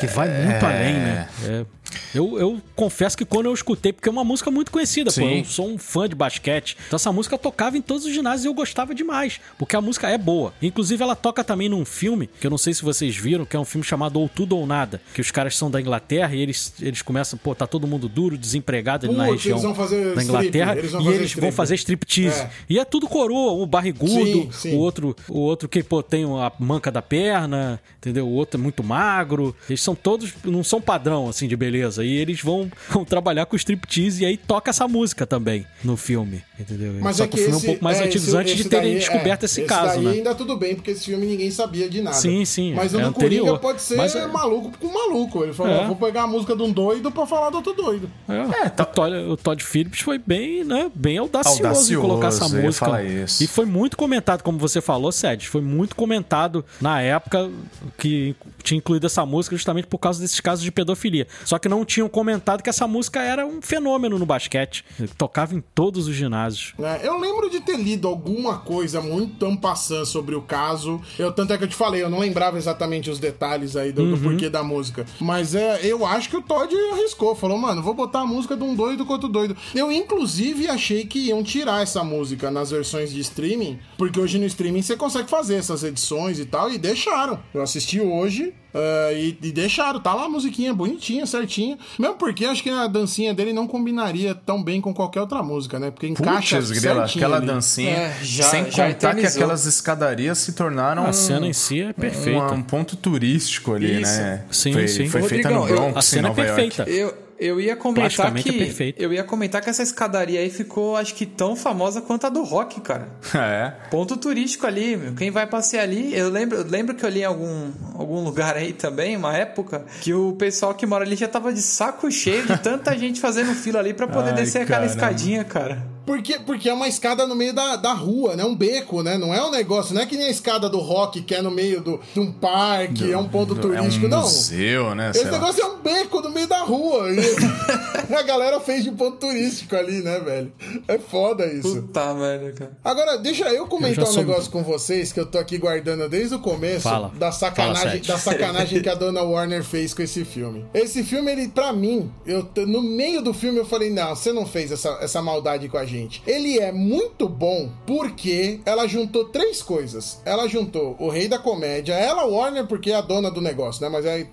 que vai muito além, né? É. Eu, eu confesso que quando eu escutei, porque é uma música muito conhecida, pô, Sim. eu sou um fã de basquete. Então essa música tocava em todos os ginásios e eu gostava demais, porque a música é boa. Inclusive ela toca também num filme, que eu não sei se vocês viram, que é um filme chamado Ou Tudo ou Nada, que os caras são da Inglaterra e eles, eles começam, pô, tá todo mundo duro, desempregado ali na Putz, região eles vão fazer da strip, Inglaterra eles vão e fazer eles vão strip. fazer striptease. É. E é tudo coroa, o barrigudo, Sim, sim. o outro, o outro que pô, tem a manca da perna, entendeu? O outro é muito magro. Eles são todos não são padrão assim de beleza. E eles vão, vão trabalhar com striptease e aí toca essa música também no filme, entendeu? Mas Só é que que o filme é esse, um pouco mais é, antigo esse- antes de esse terem daí- descoberto é, esse, caso, daí né? ainda tudo bem, porque esse filme ninguém sabia de nada. Sim, sim, Mas o é do anterior. Coringa pode ser Mas é- maluco com maluco. Ele falou, É. "Ah, vou pegar a música de um doido pra falar do outro doido. É, tá- o, Todd, o Todd Phillips foi bem, né, bem audacioso, em Audacioso, colocar essa eu música. E foi muito comentado, como você falou, Sed, foi muito comentado na época que tinha incluído essa música justamente por causa desses casos de pedofilia. Só que não não tinham comentado que essa música era um fenômeno no basquete. Tocava em todos os ginásios. É, eu lembro de ter lido alguma coisa muito ampassando sobre o caso. Eu, tanto é que eu te falei, eu não lembrava exatamente os detalhes aí do, do porquê da música. Mas é, eu acho que o Todd arriscou. Falou, mano, vou botar a música de um doido outro doido. Eu, inclusive, achei que iam tirar essa música nas versões de streaming, porque hoje no streaming você consegue fazer essas edições e tal, e deixaram. Eu assisti hoje, Uh, e, e, deixaram, tá lá a musiquinha bonitinha, certinha. Mesmo porque acho que a dancinha dele não combinaria tão bem com qualquer outra música, né? Porque encaixa Puts, grila, aquela ali. dancinha. É, já- sem já contar que eternizou. aquelas escadarias se tornaram A um, cena em si é perfeita. um, um ponto turístico ali, Isso. né? Sim, foi, sim. Foi feita Rodrigão, no eu- Bronx, A cena em é Nova York. perfeita. Eu, eu ia comentar que. é perfeito. eu ia comentar que essa escadaria aí ficou, acho que, tão famosa quanto a do rock, cara. É. Ponto turístico ali, meu. Quem vai passear ali, eu lembro, eu lembro que eu li em algum, algum lugar aí também, uma época, que o pessoal que mora ali já tava de saco cheio de tanta gente fazendo fila ali pra poder Ai, descer aquela escadinha, cara. Porque, porque é uma escada no meio da, da rua, né? Um beco, né? Não é um negócio, não é que nem a escada do rock que é no meio do, de um parque, é um ponto turístico, é um não. museu, né? Esse sei lá. negócio é um beco no meio da rua. A galera fez de ponto turístico ali, né, velho? É foda isso. Puta merda, cara. Agora, deixa eu comentar Eu um sou- negócio com vocês que eu tô aqui guardando desde o começo Fala. da sacanagem, Fala, da sacanagem que a dona Warner fez com esse filme. Esse filme, ele, pra mim, eu, no meio do filme eu falei: não, você não fez essa, essa maldade com a gente. Ele é muito bom porque ela juntou três coisas. Ela juntou o rei da comédia, ela, Warner, porque é a dona do negócio, né? Mas aí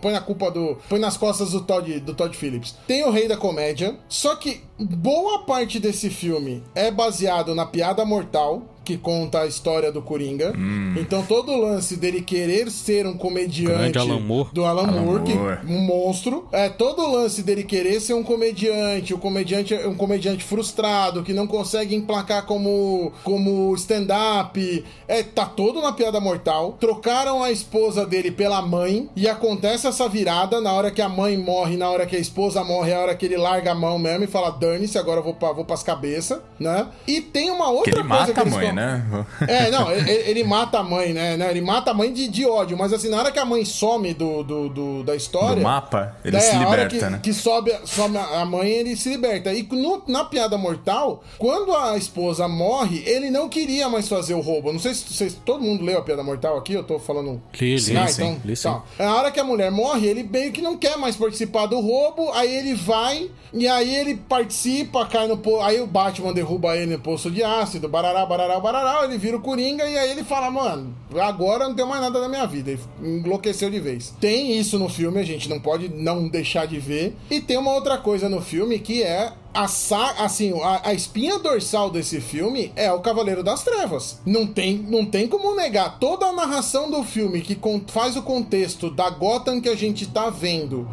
põe na culpa do. põe nas costas do Todd, do Todd Phillips. Tem o rei da comédia, só que boa parte desse filme é baseado na piada mortal. Que conta a história do Coringa. Então, todo o lance dele querer ser um comediante Alan do Alan, Alan Moore, que- Moore. um monstro. É todo o lance dele querer ser um comediante, o comediante um comediante frustrado que não consegue emplacar como como stand-up. É, tá todo na piada mortal. Trocaram a esposa dele pela mãe e acontece essa virada na hora que a mãe morre, na hora que a esposa morre, é a hora que ele larga a mão mesmo e fala: "Dane-se, agora eu vou para vou pras cabeças", né? E tem uma outra Que ele coisa mata que a eles mãe, com- né? é, não, ele, ele mata a mãe, né? né? Ele mata a mãe de, de ódio, mas assim, na hora que a mãe some do, do, do- da história. Do mapa, ele é, se a hora liberta, que, né? que sobe, some a mãe, ele se liberta. E no- na piada mortal, quando a esposa morre, ele não queria mais fazer o roubo. Não sei se vocês. Todo mundo leu a piada mortal aqui, eu tô falando. Li, li, ah, sim, então. li sim. tá. Na hora que a mulher morre, ele meio que não quer mais participar do roubo, aí ele vai, e aí ele participa, cai no. Aí o Batman derruba ele no poço de ácido, barará, barará, ele vira o Coringa, e aí ele fala, mano, agora não tem mais nada na minha vida. Ele enlouqueceu de vez. Tem isso no filme, a gente não pode não deixar de ver. E tem uma outra coisa no filme que é a, assim, a, a espinha dorsal desse filme é o Cavaleiro das Trevas. Não tem, não tem como negar. Toda a narração do filme que faz o contexto da Gotham que a gente tá vendo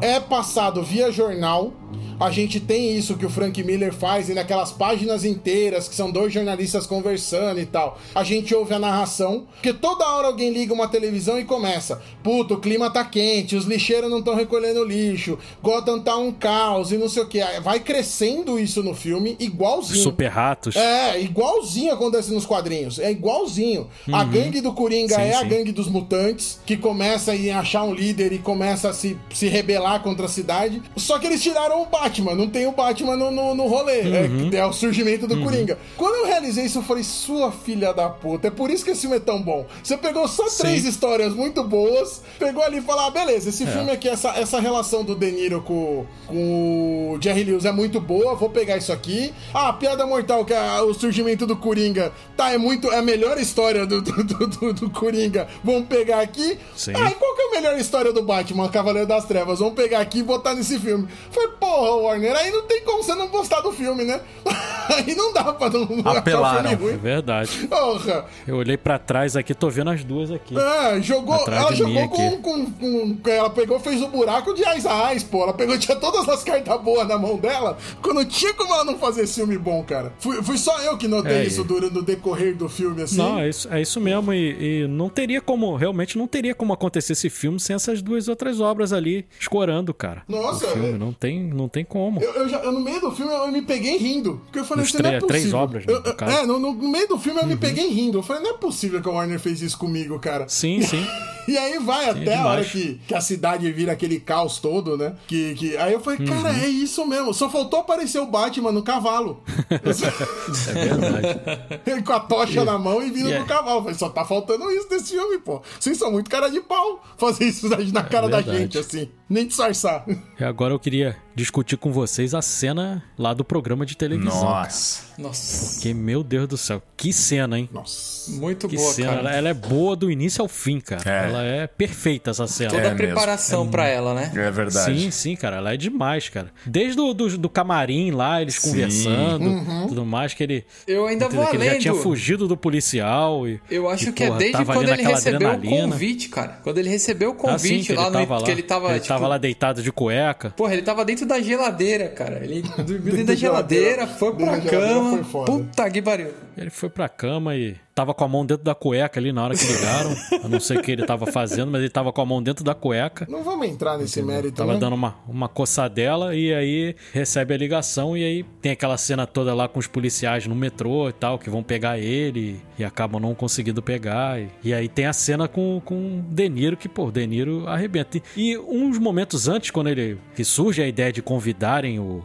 é passado via jornal. A gente tem isso que o Frank Miller faz e naquelas páginas inteiras que são dois jornalistas conversando e tal. A gente ouve a narração, porque toda hora alguém liga uma televisão e começa: Puta, o clima tá quente, os lixeiros não estão recolhendo lixo, Gotham tá um caos e não sei o que. Vai crescendo isso no filme, igualzinho. Super ratos. É, igualzinho acontece nos quadrinhos. É igualzinho. A gangue do Coringa Sim, é a sim. gangue dos mutantes, que começa a achar um líder e começa a se, se rebelar contra a cidade. Só que eles tiraram o Batman. Não tem o Batman no, no, no rolê. É, é o surgimento do Coringa. Quando eu realizei isso, eu falei, sua filha da puta. É por isso que esse filme é tão bom. Você pegou só três histórias muito boas, pegou ali e falou, ah, beleza, esse filme aqui, essa, essa relação do De Niro com, com o Jerry Lewis é muito boa, vou pegar isso aqui. Ah, a Piada Mortal, que é o surgimento do Coringa, tá, é muito, é a melhor história do, do, do, do- Coringa, vamos pegar aqui. Sim. Ah, e qual é melhor história do Batman, Cavaleiro das Trevas? Vamos pegar aqui e botar nesse filme. Foi, porra, Warner, aí não tem como você não gostar do filme, né? aí não dá pra não Apelaram. É verdade. Porra. Eu olhei pra trás aqui, tô vendo as duas aqui. É, jogou. Atrás ela jogou com, com, com- Ela pegou fez o buraco de Ice Ice, pô. Ela pegou, tinha todas as cartas boas na mão dela. Quando tinha como ela não fazer filme bom, cara. Fui, fui só eu que notei É, isso durante o decorrer do filme, assim. Não, é isso, é isso mesmo. E, e não teria como, realmente não teria como acontecer esse filme sem essas duas outras obras ali escorando, cara. Nossa, O filme, é- não tem, não tem como. Eu, eu já, eu, no meio do filme eu me peguei rindo. Porque eu falei, Não é três obras, né, Eu-. Uhum. é, no, no- meio do filme eu me peguei rindo. Eu falei, não é possível que a Warner fez isso comigo, cara. Sim, sim. E aí vai até a hora que, que a cidade vira aquele caos todo, né? Que, que... Aí eu falei, cara, é isso mesmo. Só faltou aparecer o Batman no cavalo. É verdade. com a tocha na mão e vindo Yeah. no cavalo. Eu falei, só tá faltando isso desse filme, pô. Vocês são muito cara de pau fazer isso na cara da gente, assim. Nem disfarçar. E agora eu queria discutir com vocês a cena lá do programa de televisão. cara. Nossa. Nossa, Que, meu Deus do céu, que cena, hein? Nossa. muito Que boa, cena. Ela, cara. ela é boa do início ao fim, cara. É. Ela é perfeita, essa cena. Toda É a preparação pra ela, né? É verdade. Sim, sim, cara. Ela é demais, cara. Desde o do, do camarim lá, eles Sim. conversando, Uhum. tudo mais, que ele. Eu ainda vou que ele já além tinha do... fugido do policial. E, Eu acho e, que é porra, desde tava quando ele recebeu adrenalina. o convite, cara. Quando ele recebeu o Ah, sim, convite lá ele no. lá. Que ele tava. ele tipo, tava lá deitado de cueca. Porra, ele tava dentro da geladeira, cara. Ele dormiu dentro da geladeira. foi Dentro pra cama. foi foda. Puta que pariu. Ele foi pra cama e tava com a mão dentro da cueca ali na hora que ligaram. Eu não sei o que ele tava fazendo, mas ele tava com a mão dentro da cueca. Não vamos entrar nesse mérito, Tava né? dando uma, uma coçadela e aí recebe a ligação e aí tem aquela cena toda lá com os policiais no metrô e tal, que vão pegar ele e acabam não conseguindo pegar. E, e aí tem a cena com, com o De Niro, que, pô, De Niro arrebenta. E, uns momentos antes, quando ele que surge a ideia de convidarem o,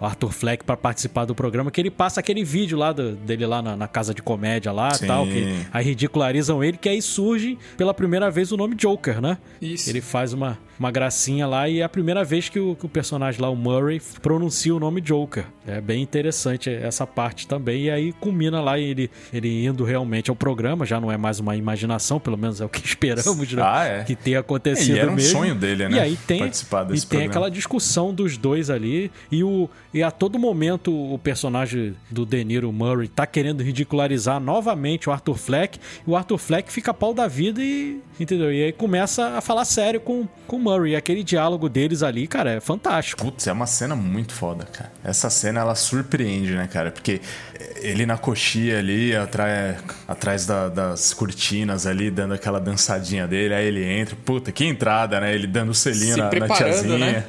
o Arthur Fleck pra participar do programa, que ele passa aquele vídeo lá do- dele lá na, na casa de comédia lá Sim. tal, que aí ridicularizam ele, que aí surge pela primeira vez o nome Joker, né? Isso. Ele faz uma, uma gracinha lá e é a primeira vez que o, que o personagem lá, o Murray, pronuncia o nome Joker. É bem interessante essa parte também. E aí culmina lá ele, ele indo realmente ao programa, já não é mais uma imaginação, pelo menos é o que esperamos, né? Ah, é. Que tenha acontecido E era um mesmo. sonho dele, né? E aí tem, Participar desse e tem programa. aquela discussão dos dois ali e, o, e a todo momento o personagem do De Niro, Murray, tá querendo ridicularizar novamente o Arthur Fleck e o Arthur Fleck fica pau da vida e entendeu? E aí começa a falar sério com, com o Murray. E aquele diálogo deles ali, cara, é fantástico. Putz, é uma cena muito foda, cara. Essa cena ela surpreende, né, cara? Porque ele na coxia ali, atrás, atrás da- das cortinas ali, dando aquela dançadinha dele, aí ele entra. Puta, que entrada, né? Ele dando o selinho Se na, na preparando, tiazinha. né?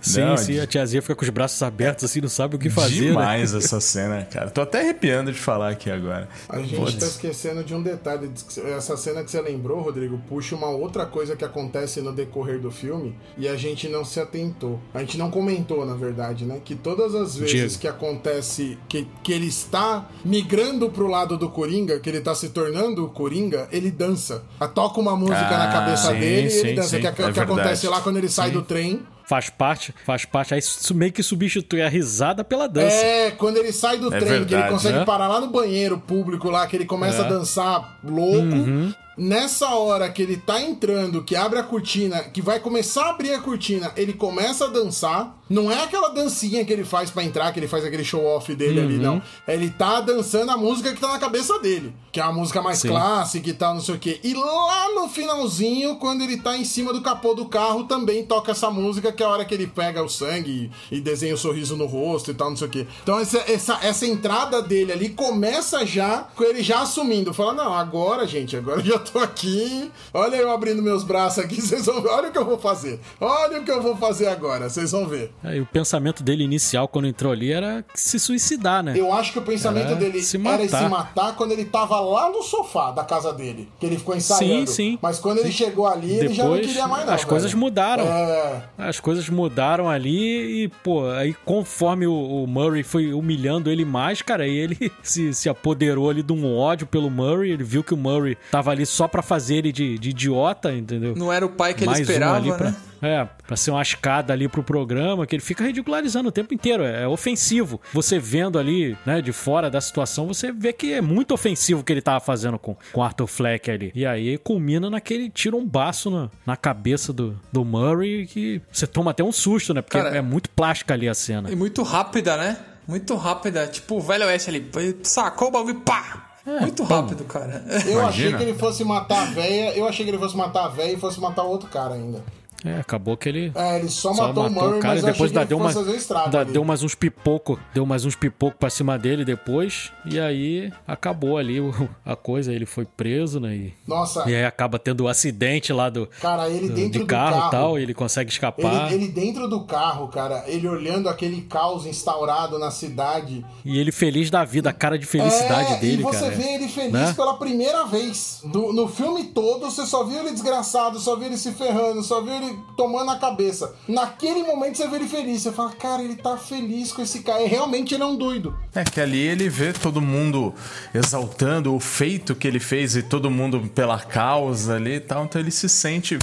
Sim, Não, sim, de- a tiazinha fica com os braços abertos assim, não sabe o que fazer. né? Demais essa cena, cara. Tô até arrepiando de falar aqui agora. A gente Putz. tá esquecendo de um detalhe. Essa cena que você lembrou, Rodrigo, puxa uma outra coisa que acontece no decorrer do filme e a gente não se atentou. A gente não comentou, na verdade, né? Que todas as vezes Diego. que acontece que, que ele está migrando pro lado do Coringa, que ele tá se tornando o Coringa, ele dança. Toca uma música Ah, na cabeça sim, dele e ele dança. sim. que, É que verdade. acontece lá quando ele sai do trem. Faz parte, faz parte. Aí isso meio que substitui a risada pela dança. É, quando ele sai do É trem, que ele verdade, consegue né? parar lá no banheiro público lá, que ele começa É. a dançar louco. Uhum. Nessa hora que ele tá entrando, que abre a cortina, que vai começar a abrir a cortina, ele começa a dançar. Não é aquela dancinha que ele faz pra entrar, que ele faz aquele show off dele Uhum. ali, não. Ele tá dançando a música que tá na cabeça dele, que é a música mais Sim. clássica e tal, não sei o quê. E lá no finalzinho, quando ele tá em cima do capô do carro, também toca essa música, que é a hora que ele pega o sangue e, desenha o sorriso no rosto e tal, não sei o quê. Então essa, essa, essa entrada dele ali começa já com ele já assumindo, falando, não, agora, gente, agora eu já tô aqui. Olha eu abrindo meus braços aqui, vocês vão ver. Olha o que eu vou fazer. Olha o que eu vou fazer agora, vocês vão ver. Aí o pensamento dele inicial quando entrou ali era se suicidar, né? Eu acho que o pensamento Era dele se era se matar quando ele tava lá no sofá da casa dele. Que ele ficou ensaiando. Sim, sim. Mas quando ele chegou ali, ele já não Depois, queria mais não. as coisas velho. mudaram. É. As coisas mudaram ali e, pô, aí conforme o, o Murray foi humilhando ele mais, cara, aí ele se, se apoderou ali de um ódio pelo Murray. Ele viu que o Murray tava ali só pra fazer ele de, de idiota, entendeu? Não era o pai que ele mais esperava, um ali né? pra, é, pra ser uma escada ali pro programa, que ele fica ridicularizando o tempo inteiro. É, é ofensivo. Você vendo ali, né, de fora da situação, você vê que é muito ofensivo o que ele tava fazendo com o Arthur Fleck ali. E aí culmina naquele tira um baço na, na cabeça do, do Murray que você toma até um susto, né? Porque Cara, é muito plástica ali a cena. E muito rápida, né? Muito rápida. Tipo o velho oeste ali. Sacou o bagulho, pá! Muito rápido, cara. Eu achei Imagina. que ele fosse matar a véia. Eu achei que ele fosse matar a véia e fosse matar o outro cara ainda. É, acabou que ele. É, ele só, Só matou, o matou Murray, o cara mas e depois que deu, uma, um deu mais uns pipoco, deu mais uns pipoco pra cima dele depois, e aí acabou ali a coisa, ele foi preso, né? E, Nossa, e aí acaba tendo o acidente lá do, cara, ele do- dentro de do carro, carro, e tal, e ele consegue escapar. Ele, ele dentro do carro, cara, ele olhando aquele caos instaurado na cidade. E ele feliz da vida, a cara de felicidade É, dele, e você cara. vê ele feliz Né? pela primeira vez. Do- no filme todo, você só viu ele desgraçado, só viu ele se ferrando, só viu ele tomando a cabeça. Naquele momento você vê ele feliz. Você fala, cara, ele tá feliz com esse cara. E realmente ele é um doido. É que ali ele vê todo mundo exaltando o feito que ele fez e todo mundo pela causa ali e tal, então ele se sente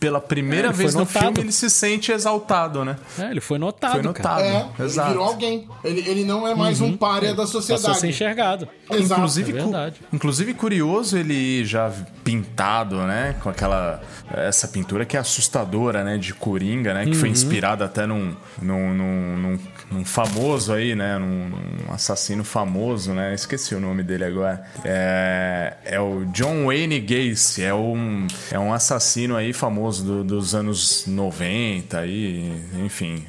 pela primeira É, vez no notado. filme ele se sente exaltado, né? É, ele foi notado, Foi cara. notado. É, ele virou alguém. Ele, ele não é mais um párea da Passou a ser sociedade. enxergado. Exato. Inclusive, é cu- verdade. inclusive curioso ele já pintado, né, com aquela essa pintura que é assustadora, né, de Coringa, né, que foi inspirada até num, num, num, num- num famoso aí, né, num, num assassino famoso, né, esqueci o nome dele agora. É, é o John Wayne Gacy, é um é um assassino aí famoso do- dos anos 90 aí, enfim,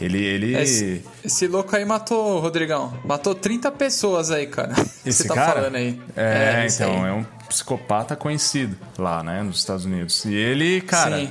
ele ele Esse, esse louco aí matou, Rodrigão. Matou 30 pessoas aí, cara. que Esse você tá cara? falando aí. É, esse então, aí. é um psicopata conhecido lá, né, nos Estados Unidos. E ele, cara, Sim.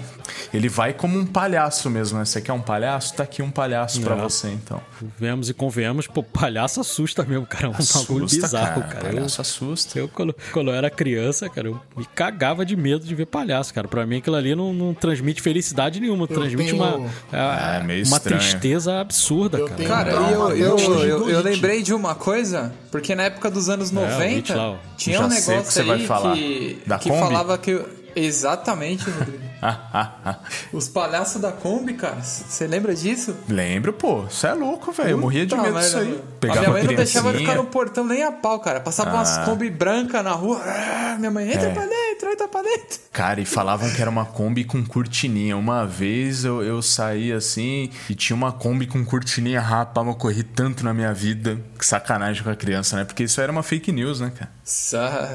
ele vai como um palhaço mesmo, né? Você quer um palhaço? Tá aqui um palhaço pra É. você, então. Vemos e convenhamos, pô, palhaço assusta mesmo, cara. É um bagulho Assusta, bizarro, cara. cara. Eu, Palhaço assusta. eu, quando, quando eu era criança, cara, eu me cagava de medo de ver palhaço, cara. Pra mim aquilo ali não, não transmite felicidade nenhuma, transmite tenho- uma, é, É, meio uma estranho. tristeza absurda, Eu cara. tenho- Cara, eu, eu, eu, eu lembrei de uma coisa, porque na época dos anos 90 lá, ó. tinha Já um negócio aí falar. que, Da que Kombi? falava que. Exatamente, Rodrigo. Os palhaços da Kombi, cara. Você lembra disso? Lembro, pô. Você é louco, velho. Eu morria de medo disso aí. Pegava a minha mãe não deixava eu ficar no portão nem a pau, cara. Passava umas Ah. Kombi branca na rua. Ah, Minha mãe, entra É. pra dentro, entra pra dentro. Cara, e falavam que era uma Kombi com cortininha. Uma vez eu, eu saí assim e tinha uma Kombi com cortininha rapaz, eu corri tanto na minha vida. Que sacanagem com a criança, né? Porque isso era uma fake news, né, cara?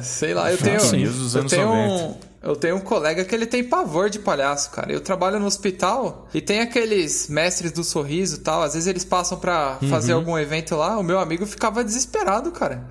Sei lá, eu Fake tenho. news dos eu anos tenho 90. um, eu tenho um colega que ele tem pavor de palhaço, cara. Eu trabalho no hospital e tem aqueles mestres do sorriso e tal. Às vezes eles passam pra fazer Uhum. algum evento lá. O meu amigo ficava desesperado, cara.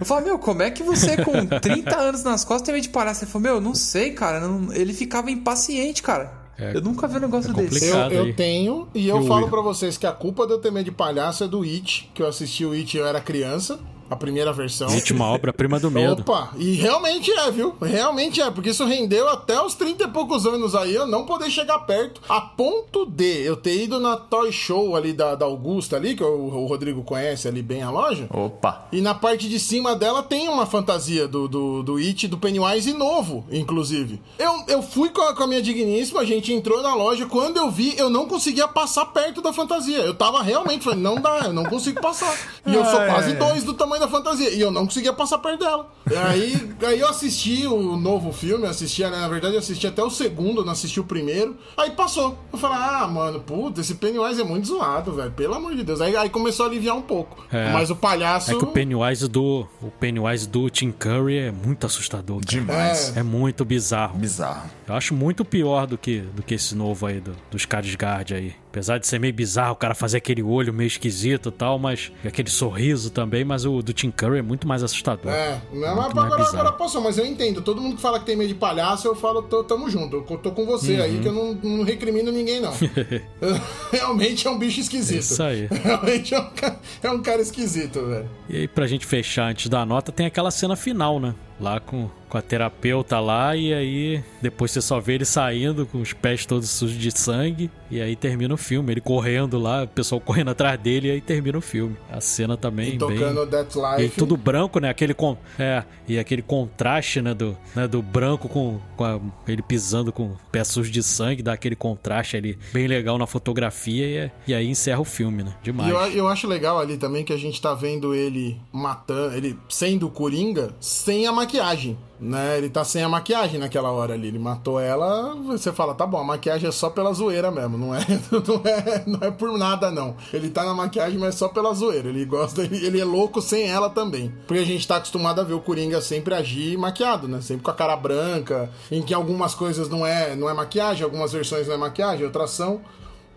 Eu falo, meu, como é que você com 30 anos nas costas tem medo de palhaço? Ele falou, meu, não sei, cara. não- Ele ficava impaciente, cara. É- eu nunca vi um negócio é desse. Eu, eu tenho, e eu E o falo pra vocês que a culpa de eu ter medo de palhaço é do It, que eu assisti o It eu era criança, a primeira versão. Última obra-prima do medo. Opa, e realmente é, viu? Realmente é, porque isso rendeu até os 30 e poucos anos aí eu não poder chegar perto, a ponto de eu ter ido na Toy Show ali da, da Augusta ali, que o, o Rodrigo conhece ali bem a loja. Opa. E na parte de cima dela tem uma fantasia do, do, do It, do Pennywise novo, inclusive. Eu, eu fui com a, com a minha digníssima, a gente entrou na loja. Quando eu vi, eu não conseguia passar perto da fantasia. Eu tava realmente, falei, não dá, eu não consigo passar. E eu sou quase dois do tamanho da fantasia. E eu não conseguia passar perto dela. E aí, aí eu assisti o novo filme, assistia, né? Na verdade, eu assisti até o segundo, não assisti o primeiro. Aí passou. Eu falei, ah, mano, puta, esse Pennywise é muito zoado, velho. Pelo amor de Deus. Aí, aí começou a aliviar um pouco. É. Mas o palhaço. É que o Pennywise do o Pennywise do Tim Curry é muito assustador, cara. Demais. É muito bizarro. Bizarro. Eu acho muito pior do que, do que esse novo aí, do, dos Skarsgård aí. Apesar de ser meio bizarro, o cara fazer aquele olho meio esquisito e tal, mas e aquele sorriso também, mas o do Tim Curry é muito mais assustador. É, não, mas Muito mais agora, bizarro. agora passou, mas eu entendo. Todo mundo que fala que tem medo de palhaço, eu falo, tô, tamo junto. Eu tô com você aí, que eu não, não recrimino ninguém, não. Realmente é um bicho esquisito. Isso aí. Realmente é um, é um cara esquisito, velho. E aí, pra gente fechar antes da nota, tem aquela cena final, né? Lá com, com a terapeuta lá, e aí depois você só vê ele saindo com os pés todos sujos de sangue, e aí termina o filme. Ele correndo lá, o pessoal correndo atrás dele, e aí termina o filme. A cena também E bem. tocando Death E Life. tudo branco, né? Aquele com, é, e aquele contraste, né, do, né, do branco com, com a- ele pisando com peças de sangue, dá aquele contraste ali bem legal na fotografia e, é- e aí encerra o filme, né? E Demais. eu, eu acho legal ali também que a gente tá vendo ele matando, ele sendo Coringa sem a maquiagem, né? Ele tá sem a maquiagem naquela hora ali. Ele matou ela, você fala, tá bom, a maquiagem é só pela zoeira mesmo, não é, não é, não é por nada não. Ele tá na maquiagem, mas só pela zoeira. Ele gosta, ele, ele é louco sem ela também. Porque a gente tá acostumado a ver o Coringa sempre agir maquiado, né? Sempre com a cara branca, em que algumas coisas não é, não é maquiagem, algumas versões não é maquiagem, outras são.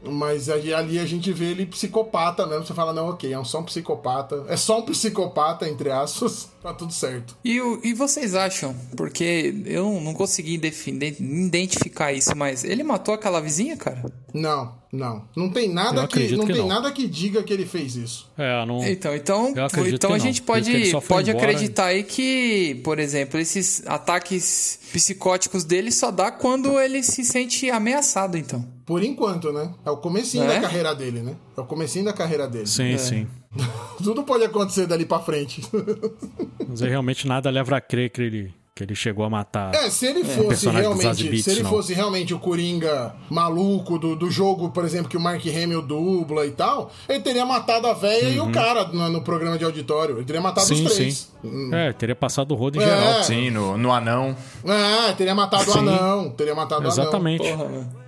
Mas ali, ali a gente vê ele psicopata mesmo. Você fala, não, ok, é só um psicopata. É só um psicopata, entre aspas, tá tudo certo. E, e vocês acham? Porque eu não consegui defender, identificar isso, mas ele matou aquela vizinha, cara? Não, não. Não tem nada Eu que, não que tem não. nada que diga que ele fez isso. É, não. Então, então, então a não. gente pode, pode embora acreditar aí que, por exemplo, esses ataques psicóticos dele só dá quando ele se sente ameaçado, então. Por enquanto, né? É o comecinho É? da carreira dele, né? É o comecinho da carreira dele. Sim, sim. Tudo pode acontecer dali pra frente. Mas aí realmente nada leva a crer que ele, que ele chegou a matar. É, se ele fosse realmente, se ele não. fosse realmente o Coringa maluco do, do jogo, por exemplo, que o Mark Hamill dubla e tal, ele teria matado a véia e o cara no, no programa de auditório. Ele teria matado Uhum. sim, os três. sim. É, teria passado o rodo em É. geral. Sim, no, no anão. Ah, teria matado o Sim. anão. Teria matado o anão. Exatamente.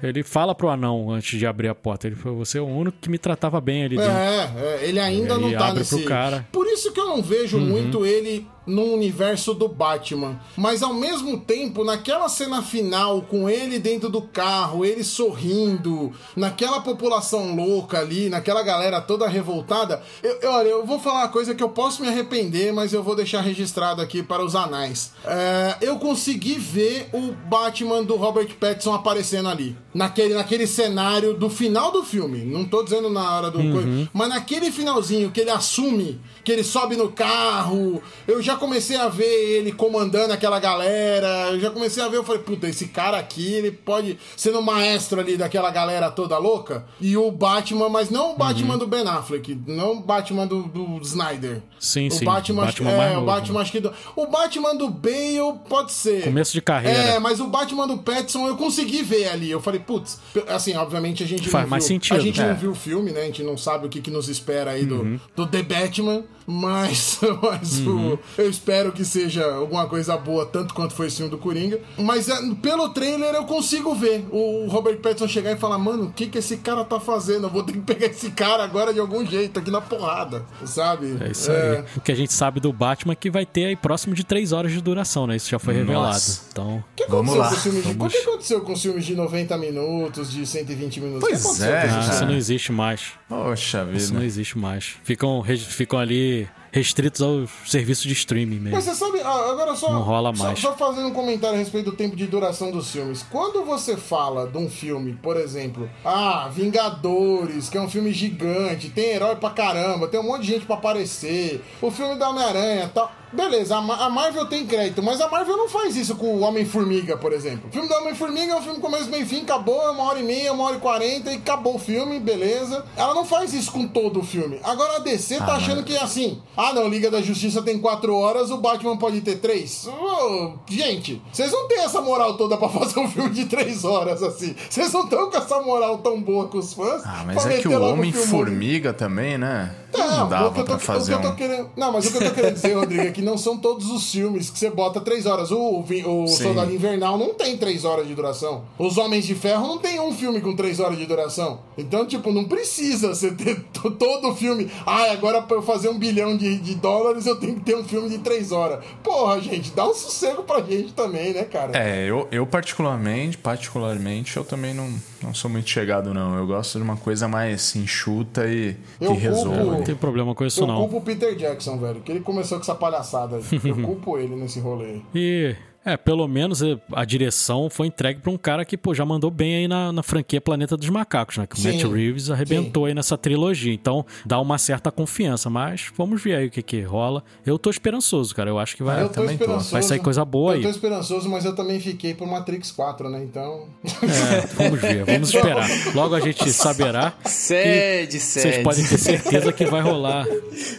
Ele fala pro anão antes de abrir a porta. Ele falou: Você é o único que me tratava bem ali dentro. É, é, ele ainda Ele não tá abre nesse. pro cara. Uhum. Por isso que eu não vejo muito ele no universo do Batman. Mas ao mesmo tempo, naquela cena final, com ele dentro do carro, ele sorrindo, naquela população louca ali, naquela galera toda revoltada. Eu, eu- olha, eu vou falar uma coisa que eu posso me arrepender, mas eu vou deixar registrado aqui para os anais. É, eu consegui ver o Batman do Robert Pattinson aparecendo ali. Naquele, naquele cenário do final do filme. Não tô dizendo na hora do. coisa, mas naquele finalzinho que ele assume, que ele sobe no carro. Eu já comecei a ver ele comandando aquela galera. Eu já comecei a ver, eu falei, puta, esse cara aqui, ele pode ser o maestro ali daquela galera toda louca. E o Batman, mas não o Batman do Ben Affleck, não o Batman do, do Snyder. Sim, o sim, Batman, o Batman é, o Batman acho que do, o Batman do Bale pode ser. Começo de carreira. É, mas o Batman do Pattinson eu consegui ver ali. Eu falei, putz, assim, obviamente a gente Faz não mais viu, sentido. A gente É. não viu o filme, né? A gente não sabe o que, que nos espera aí Uhum. do, do The Batman, mas, mas Uhum. o- eu espero que seja alguma coisa boa, tanto quanto foi esse filme do Coringa. Mas é, pelo trailer eu consigo ver o Robert Pattinson chegar e falar, mano, o que que esse cara tá fazendo? Eu vou ter que pegar esse cara agora de algum jeito, aqui na porrada, sabe? É isso aí. O que a gente sabe do Batman é que vai ter aí próximo de 3 horas de duração, né? Isso já foi revelado. Nossa. Então, O que Vamos aconteceu lá, com os filmes de... vamos- O que aconteceu com os filmes de 90 minutos, de 120 minutos? Pois o é, ah, isso não existe mais. Poxa Isso não vida. existe mais. Ficam, ficam ali restritos aos serviços de streaming Mas mesmo. você sabe, agora só, Não rola só- mais. Só, fazendo um comentário a respeito do tempo de duração dos filmes. Quando você fala de um filme, por exemplo, ah, Vingadores, que é um filme gigante, tem herói pra caramba, tem um monte de gente pra aparecer, o filme da Homem-Aranha tal. Beleza, a, Ma- a Marvel tem crédito, mas a Marvel não faz isso com o Homem-Formiga, por exemplo. O filme do Homem-Formiga é um filme começo, meio fim, acabou, é uma hora e meia, uma hora e quarenta e acabou o filme, beleza. Ela não faz isso com todo o filme. Agora a DC tá achando que é assim. Ah, não, Liga da Justiça tem quatro horas, o Batman pode ter três. Ô, gente, vocês não têm essa moral toda pra fazer um filme de três horas assim. Vocês não estão com essa moral tão boa com os fãs. Ah, mas é que o. Homem-Formiga também, né? Não, Não o que dava eu tô, pra o que fazer eu tô um. querendo. Não, mas o que eu tô querendo dizer, Rodrigo, é que não são todos os filmes que você bota três horas. O, o Sim. Soldado Invernal não tem três horas de duração. Os Homens de Ferro não tem um filme com três horas de duração. Então, tipo, não precisa você ter to- todo o filme. Ah, agora pra eu fazer um bilhão de, de dólares eu tenho que ter um filme de três horas. Porra, gente, dá um sossego pra gente também, né, cara? É, eu, eu particularmente, particularmente, eu também não, não sou muito chegado, não. Eu gosto de uma coisa mais enxuta e Eu que resolva. culpo- Não tem problema com isso, Eu não. culpo o Peter Jackson, velho, que ele começou com essa palhaçada. Eu culpo ele nesse rolê. E, é, pelo menos a direção foi entregue pra um cara que, pô, já mandou bem aí na, na franquia Planeta dos Macacos, né? Que o Sim, Matt Reeves arrebentou aí nessa trilogia. Então, dá uma certa confiança. Mas vamos ver aí o que que rola. Eu tô esperançoso, cara. Eu acho que vai, Eu também tô. vai sair coisa boa Eu aí. tô esperançoso, mas eu também fiquei por Matrix 4, né? Então. É, vamos ver, vamos esperar. Logo a gente saberá. Sede, Vocês sede. podem ter certeza que vai rolar,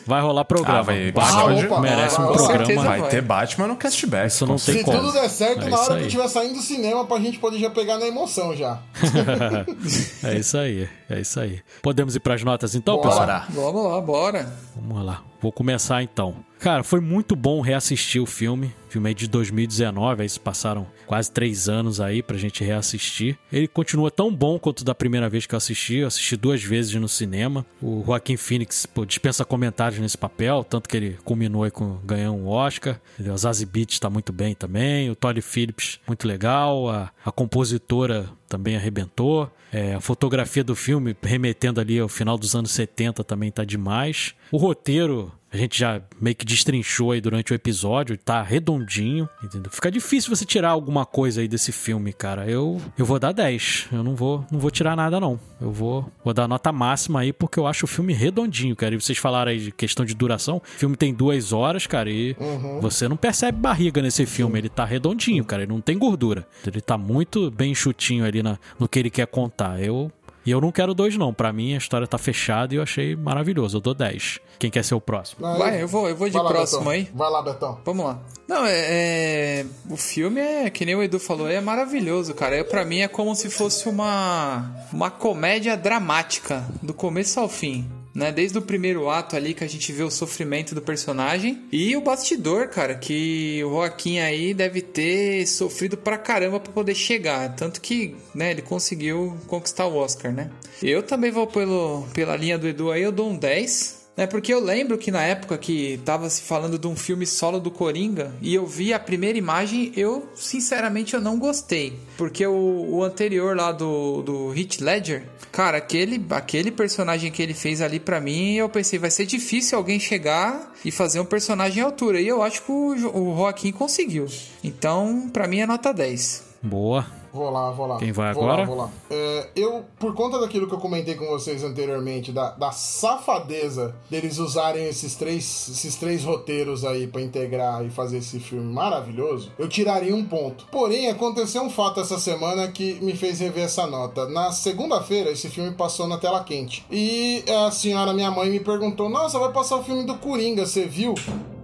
vai rolar programa. Ah, vai- Batman Ah, opa, merece um programa. Vai ter Batman no castback. Isso não tem Se tudo der certo, É na hora aí. que estiver saindo do cinema, pra gente poder já pegar na emoção já. É isso aí, é isso aí. Podemos ir pras notas então, Bora. pessoal? Bora. Vamos lá, bora. Vamos lá. Vou começar então. Cara, foi muito bom reassistir o filme. O filme é de 2019, aí se passaram quase três anos aí pra gente reassistir. Ele continua tão bom quanto da primeira vez que eu assisti. Eu assisti duas vezes no cinema. O Joaquim Phoenix pô, dispensa comentários nesse papel, tanto que ele culminou aí com ganhando um Oscar. O Zazie Beetz tá muito bem também. O Todd Phillips, muito legal. A, a compositora também arrebentou. É, a fotografia do filme, remetendo ali ao final dos anos 70, também tá demais. O roteiro a gente já meio que destrinchou aí durante o episódio, tá redondinho, entendeu? Fica difícil você tirar alguma coisa aí desse filme, cara. Eu eu vou dar 10. Eu não vou não vou tirar nada não. Eu vou vou dar nota máxima aí porque eu acho o filme redondinho, cara. E vocês falaram aí de questão de duração. O filme tem duas horas, cara, e uhum. você não percebe barriga nesse filme. Ele tá redondinho, cara. Ele não tem gordura. Ele tá muito bem chutinho ali na, no que ele quer contar. Eu e eu não quero dois, não. Para mim, a história tá fechada e eu achei maravilhoso. Eu dou 10. Quem quer ser o próximo? Vai, eu vou, eu vou de lá, próximo Betão. aí. Vai lá, Betão. Vamos lá. Não, é, é- O filme é, que nem o Edu falou, é maravilhoso, cara. É, pra mim é como se fosse uma. Uma comédia dramática, do começo ao fim. Né? Desde o primeiro ato ali que a gente vê o sofrimento do personagem. E o bastidor, cara, que o Joaquim aí deve ter sofrido pra caramba pra poder chegar. Tanto que, né, ele conseguiu conquistar o Oscar, né? Eu também vou pelo, pela linha do Edu aí, eu dou um 10. É porque eu lembro que na época que tava se falando de um filme solo do Coringa e eu vi a primeira imagem, eu sinceramente eu não gostei, porque o, o anterior lá do do Heath Ledger, cara, aquele aquele personagem que ele fez ali pra mim, eu pensei vai ser difícil alguém chegar e fazer um personagem à altura e eu acho que o, o Joaquim conseguiu. Então, pra mim é nota 10. Boa. Vou lá, vou lá. Quem vai vou agora? Lá, vou lá. É, eu, por conta daquilo que eu comentei com vocês anteriormente, da, da safadeza deles usarem esses três, esses três roteiros aí pra integrar e fazer esse filme maravilhoso, eu tiraria um ponto. Porém, aconteceu um fato essa semana que me fez rever essa nota. Na segunda-feira, esse filme passou na tela quente. E a senhora, minha mãe, me perguntou: Nossa, vai passar o filme do Coringa, você viu?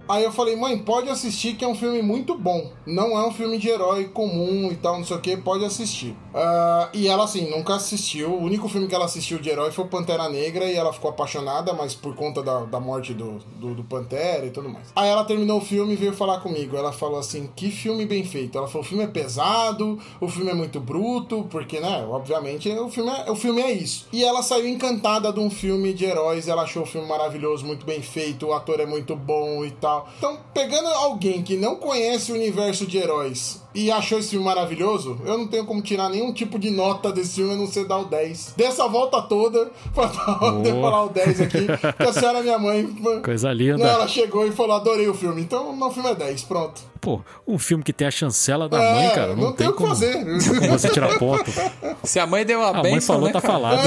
Aí eu falei, mãe, pode assistir que é um filme muito bom. Não é um filme de herói comum e tal, não sei o que, pode assistir. Ah, e ela, assim, nunca assistiu. O único filme que ela assistiu de herói foi Pantera Negra e ela ficou apaixonada, mas por conta da, da morte do, do, do Pantera e tudo mais. Aí ela terminou o filme e veio falar comigo. Ela falou assim: que filme bem feito. Ela falou: o filme é pesado, o filme é muito bruto, porque, né, obviamente, o filme é, o filme é isso. E ela saiu encantada de um filme de heróis, ela achou o filme maravilhoso, muito bem feito, o ator é muito bom e tal. Então, pegando alguém que não conhece o universo de heróis e achou esse filme maravilhoso, eu não tenho como tirar nenhum tipo de nota desse filme a não ser dar o 10. Dessa volta toda, pra falar o 10 aqui, que a senhora, minha mãe. Coisa linda. Não, ela chegou e falou: adorei o filme. Então, o filme é 10, pronto. Pô, um filme que tem a chancela da É, mãe, cara. Não, não tem o que como, fazer. como você tirar ponto. Se a mãe deu a, A benção, mãe falou, né, tá cara? falado.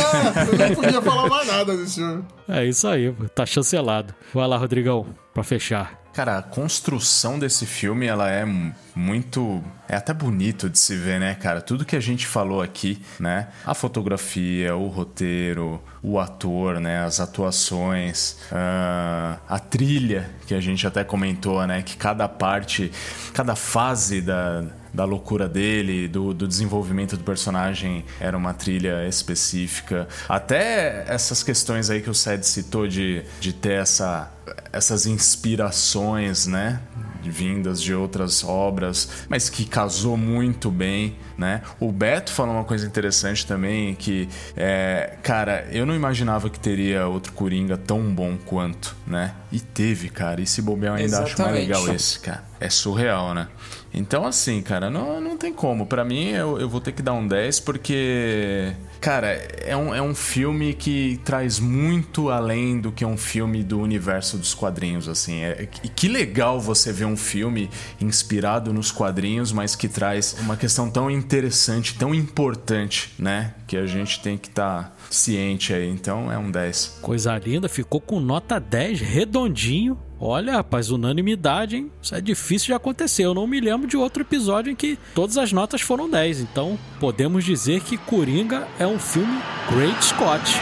É, não podia falar mais nada desse filme. É isso aí, tá chancelado. Vai lá, Rodrigão, pra fechar. Cara, a construção desse filme, ela é mu- muito. É até bonito de se ver, né, cara? Tudo que a gente falou aqui, né? A fotografia, o roteiro, o ator, né? As atuações, ah, a trilha, que a gente até comentou, né? Que cada parte, cada fase da, da loucura dele, do, do desenvolvimento do personagem era uma trilha específica. Até essas questões aí que o Sed citou de, de ter essa, essas inspirações, né? Vindas de outras obras, mas que casou muito bem, né? O Beto falou uma coisa interessante também, que, é, cara, eu não imaginava que teria outro Coringa tão bom quanto, né? E teve, cara, e se bobear eu ainda acho mais Exatamente. legal esse, cara. É surreal, né? Então, assim, cara, não, não tem como. Pra mim, eu, eu vou ter que dar um 10 porque, cara, é um, é um filme que traz muito além do que um filme do universo dos quadrinhos, assim. É, e que legal você ver um filme inspirado nos quadrinhos, mas que traz uma questão tão interessante, tão importante, né? Que a gente tem que estar ciente aí. Então, é um 10. Coisa linda, ficou com nota 10, redondinho. Olha, rapaz, unanimidade, hein? Isso é difícil de acontecer. Eu não me lembro de outro episódio em que todas as notas foram 10. Então, podemos dizer que Coringa é um filme Great Scott.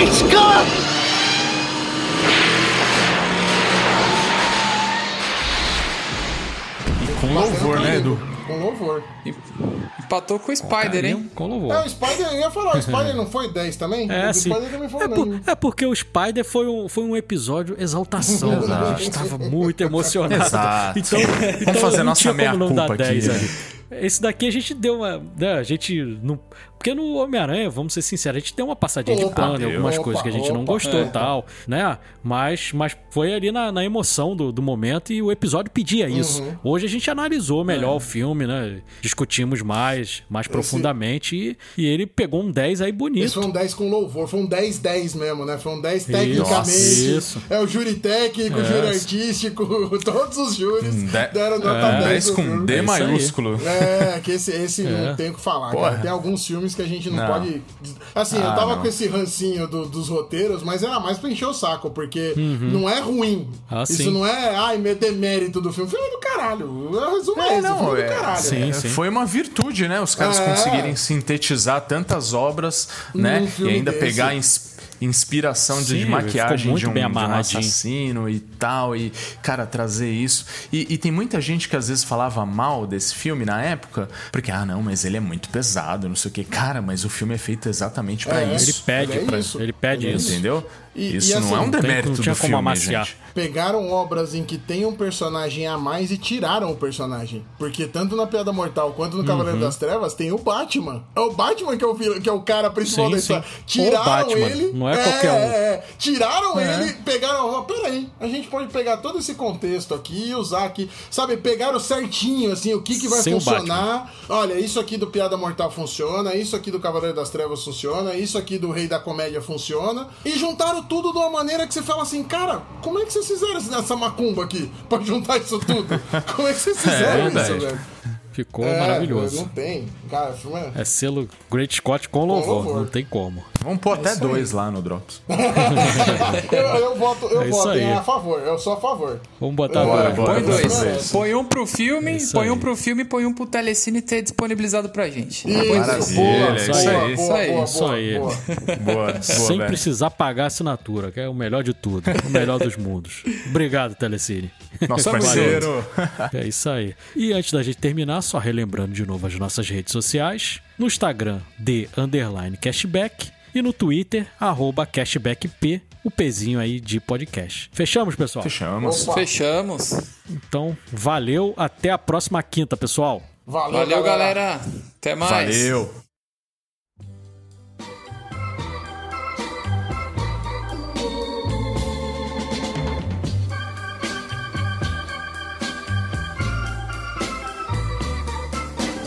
E Com louvor, né, Edu? Com louvor. Empatou com o Spider, Carinho, hein? Com louvor. É, o Spider, eu ia falar, o Spider não foi 10 também? É, o sim. Spider também foi É, 9. por- é porque o Spider foi um, foi um episódio exaltação. né? A gente estava muito emocionado. Exato. Então, então fazer não nossa tinha como não dar meia-culpa aqui, 10 né? ali. Esse daqui a gente deu uma. né, a gente não. Porque no Homem-Aranha, vamos ser sinceros, a gente deu uma passadinha de Opa, pano em algumas opa, coisas que a gente não opa. gostou e É. tal, né? Mas, mas foi ali na, na emoção do, do momento e o episódio pedia isso. Uhum. Hoje a gente analisou É. melhor o filme, né? Discutimos mais, mais profundamente e, e ele pegou um 10 aí bonito. Esse foi um 10 com louvor, foi um 10-10 mesmo, né? Foi um 10 Isso, tecnicamente. isso. É o júri técnico, o júri É. artístico, todos os júris De- deram nota 10. 10 pro com filme. D É isso maiúsculo. É, que esse, esse É. não tem o que falar, Porra. cara. Tem alguns filmes que a gente não, Não. pode. Assim, eu Ah, tava não. com esse rancinho do- dos roteiros, mas era mais pra encher o saco, porque não é ruim. Ah, Isso sim. não é, ai, me- demérito do filme. O filme é do caralho. O resumo é, É, esse, não, filme é é- do caralho. Sim, É, sim. Foi uma virtude, né? Os caras É. conseguirem sintetizar tantas obras, né? E ainda desse. pegar ins- inspiração de, Sim, de maquiagem de um, bem de um assassino e tal. E, cara, trazer isso. E, e tem muita gente que às vezes falava mal desse filme na época, porque, ah, não, mas ele é muito pesado, não sei o quê. Cara, mas o filme é feito exatamente pra É, isso. Ele pede, Ele é pra- isso. ele pede Ele é isso. Entendeu? E- isso e não assim, é um não demérito não tinha do como filme, amaciar. gente. Pegaram obras em que tem um personagem a mais e tiraram o personagem. Porque tanto na Piada Mortal quanto no Cavaleiro Uhum. das Trevas tem o Batman. É o Batman que é o, que é o cara principal Sim, da sim. história. O Tiraram Batman, ele. não é qualquer um. É, é. Tiraram É. ele, pegaram. Ó, peraí, a gente pode pegar todo esse contexto aqui e usar aqui. Sabe, pegaram certinho, assim, o que, que vai Sem funcionar. Olha, isso aqui do Piada Mortal funciona, isso aqui do Cavaleiro das Trevas funciona, isso aqui do Rei da Comédia funciona. E juntaram tudo de uma maneira que você fala assim, cara, como é que vocês fizeram essa macumba aqui pra juntar isso tudo? Como é que vocês fizeram isso, verdade. velho? Ficou É, maravilhoso. Não tem. Cara, o filme é. É selo Great Scott com louvor, louvor. não tem como. Vamos pôr até isso aí. dois lá no Drops. eu, eu voto, eu É isso voto aí. em a favor, eu sou a favor. Vamos botar Bora, dois. bora. Põe Bora, dois. bora. Põe um pro filme, Isso põe um aí. pro filme e põe um pro Telecine ter disponibilizado pra gente. Isso, Maravilha, isso aí. Isso aí, boa, isso aí. boa. Sem precisar pagar a assinatura, que é o melhor de tudo. O melhor dos mundos. Obrigado, Telecine. Nosso parceiro. É isso aí. E antes da gente terminar, só relembrando de novo as nossas redes sociais. No Instagram, de underline cashback. E no Twitter, arroba cashbackp, o pezinho aí de podcast. Fechamos, pessoal? Fechamos. Opa. Fechamos. Então, valeu. Até a próxima quinta, pessoal. Valeu, Valeu, galera. Até mais. Valeu.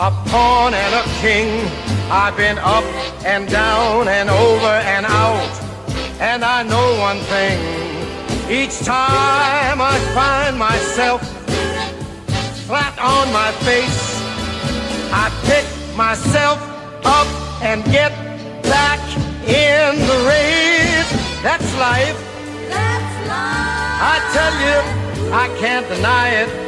a pawn and a king. I've been up and down and over and out. And I know one thing. Each time I find myself flat on my face, I pick myself up and get back in the race. That's life. That's life. I tell you, I can't deny it.